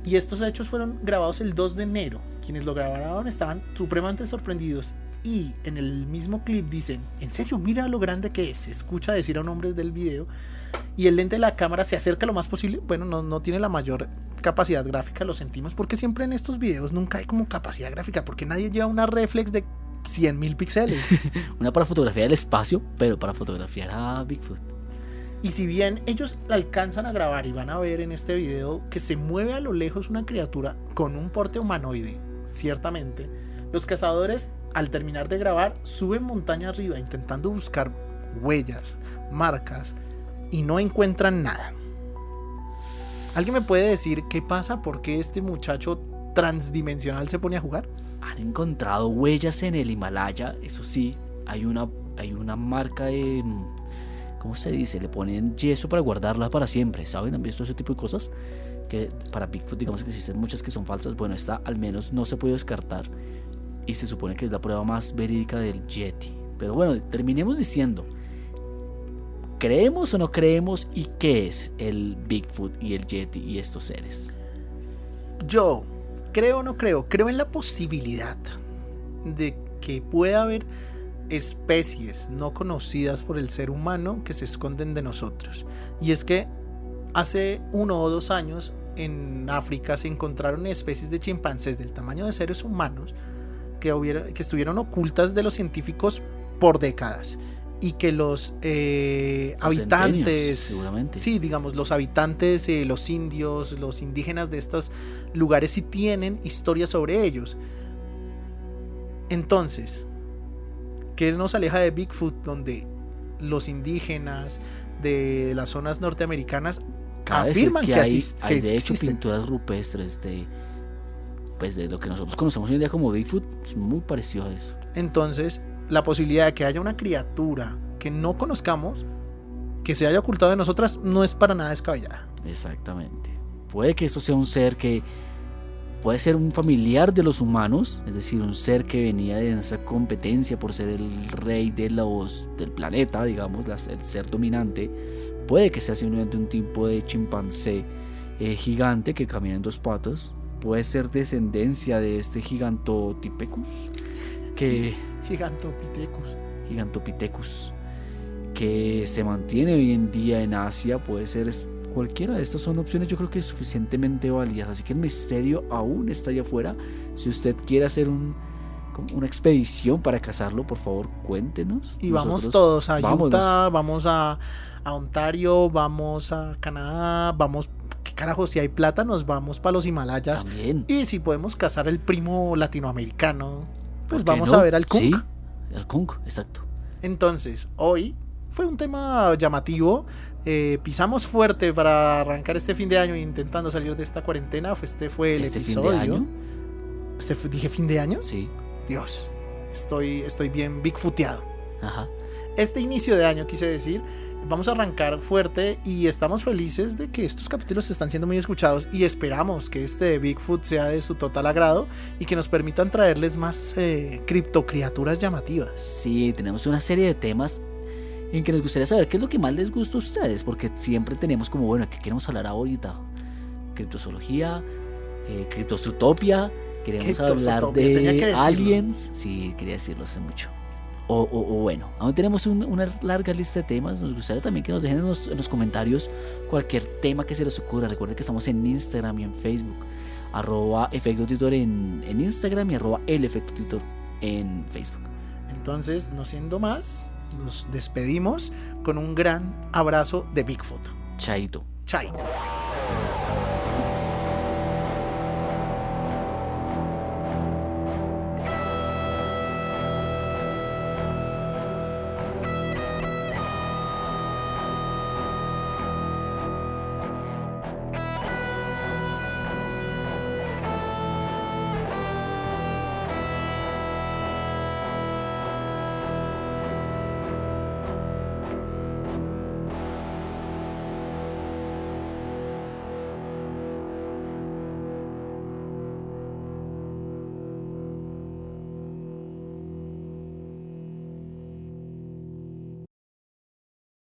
Y estos hechos fueron grabados el 2 de enero. Quienes lo grabaron estaban supremamente sorprendidos. Y en el mismo clip dicen, en serio, mira lo grande que es. Se escucha decir a un hombre del video. Y el lente de la cámara se acerca lo más posible. Bueno, no, no tiene la mayor capacidad gráfica, lo sentimos. Porque siempre en estos videos nunca hay como capacidad gráfica. Porque nadie lleva una reflex de 100.000 píxeles. Una para fotografiar el espacio, pero para fotografiar a Bigfoot. Y si bien ellos alcanzan a grabar y van a ver en este video que se mueve a lo lejos una criatura con un porte humanoide, ciertamente, los cazadores al terminar de grabar suben montaña arriba intentando buscar huellas, marcas y no encuentran nada. ¿Alguien me puede decir qué pasa? ¿Por qué este muchacho transdimensional se pone a jugar? Han encontrado huellas en el Himalaya, eso sí, hay una, hay una marca de... ¿Cómo se dice? Le ponen yeso para guardarla para siempre, ¿saben? ¿Han visto ese tipo de cosas? Que para Bigfoot digamos que existen muchas que son falsas, bueno, esta al menos no se puede descartar y se supone que es la prueba más verídica del Yeti. Pero bueno, terminemos diciendo, ¿creemos o no creemos y qué es el Bigfoot y el Yeti y estos seres? Yo creo o no creo, creo en la posibilidad de que pueda haber especies no conocidas por el ser humano que se esconden de nosotros. Y es que hace uno o dos años en África se encontraron especies de chimpancés del tamaño de seres humanos que, hubiera, que estuvieron ocultas de los científicos por décadas y que los eh, Por habitantes, seguramente. sí, digamos, los habitantes, eh, los indios, los indígenas de estos lugares sí tienen historias sobre ellos. Entonces, ¿qué nos aleja de Bigfoot donde los indígenas de las zonas norteamericanas Cabe afirman que, que hay, que de hecho pinturas rupestres de pues de lo que nosotros conocemos hoy en día como Bigfoot es muy parecido a eso. Entonces, la posibilidad de que haya una criatura que no conozcamos, que se haya ocultado de nosotras, no es para nada descabellada. exactamente. Puede que esto sea un ser que puede ser un familiar de los humanos es decir un ser que venía de esa competencia por ser el rey de los del planeta digamos el ser dominante. Puede que sea simplemente un tipo de chimpancé eh, gigante que camina en dos patas puede ser descendencia de este gigantotipecus que Gigantopithecus. Gigantopithecus que se mantiene hoy en día en Asia puede ser es- cualquiera de estas son opciones yo creo que suficientemente válidas así que el misterio aún está allá afuera si usted quiere hacer un una expedición para cazarlo por favor cuéntenos Y vamos todos a vámonos. Utah, vamos a, a Ontario, vamos a Canadá, vamos, ¿qué carajo? Si hay plata, nos vamos para los Himalayas. también Y si podemos cazar el primo latinoamericano, pues ¿Por qué vamos no? a ver al Kunk. sí al Kunk exacto Entonces, hoy fue un tema llamativo. eh, pisamos fuerte para arrancar este fin de año intentando salir de esta cuarentena. Este fue el este fin episodio. de año Este dije fin de año. sí Dios, estoy, estoy bien bigfooteado. ajá Este inicio de año, quise decir, vamos a arrancar fuerte y estamos felices de que estos capítulos están siendo muy escuchados y esperamos que este de Bigfoot sea de su total agrado y que nos permitan traerles más eh, criptocriaturas llamativas. Sí, tenemos una serie de temas en que nos gustaría saber qué es lo que más les gusta a ustedes, porque siempre tenemos como, bueno, ¿qué queremos hablar ahorita? Criptozoología, eh, criptostrutopia, queremos hablar de aliens. Sí, quería decirlo hace mucho. O, o- o bueno, aún tenemos un- una larga lista de temas. Nos gustaría también que nos dejen en los, en los comentarios cualquier tema que se les ocurra. Recuerden que estamos en Instagram y en Facebook. Arroba Efecto Tutor en, en Instagram y arroba el Efecto Tutor en Facebook. Entonces, no siendo más, nos despedimos con un gran abrazo de Bigfoot. Chaito. Chaito.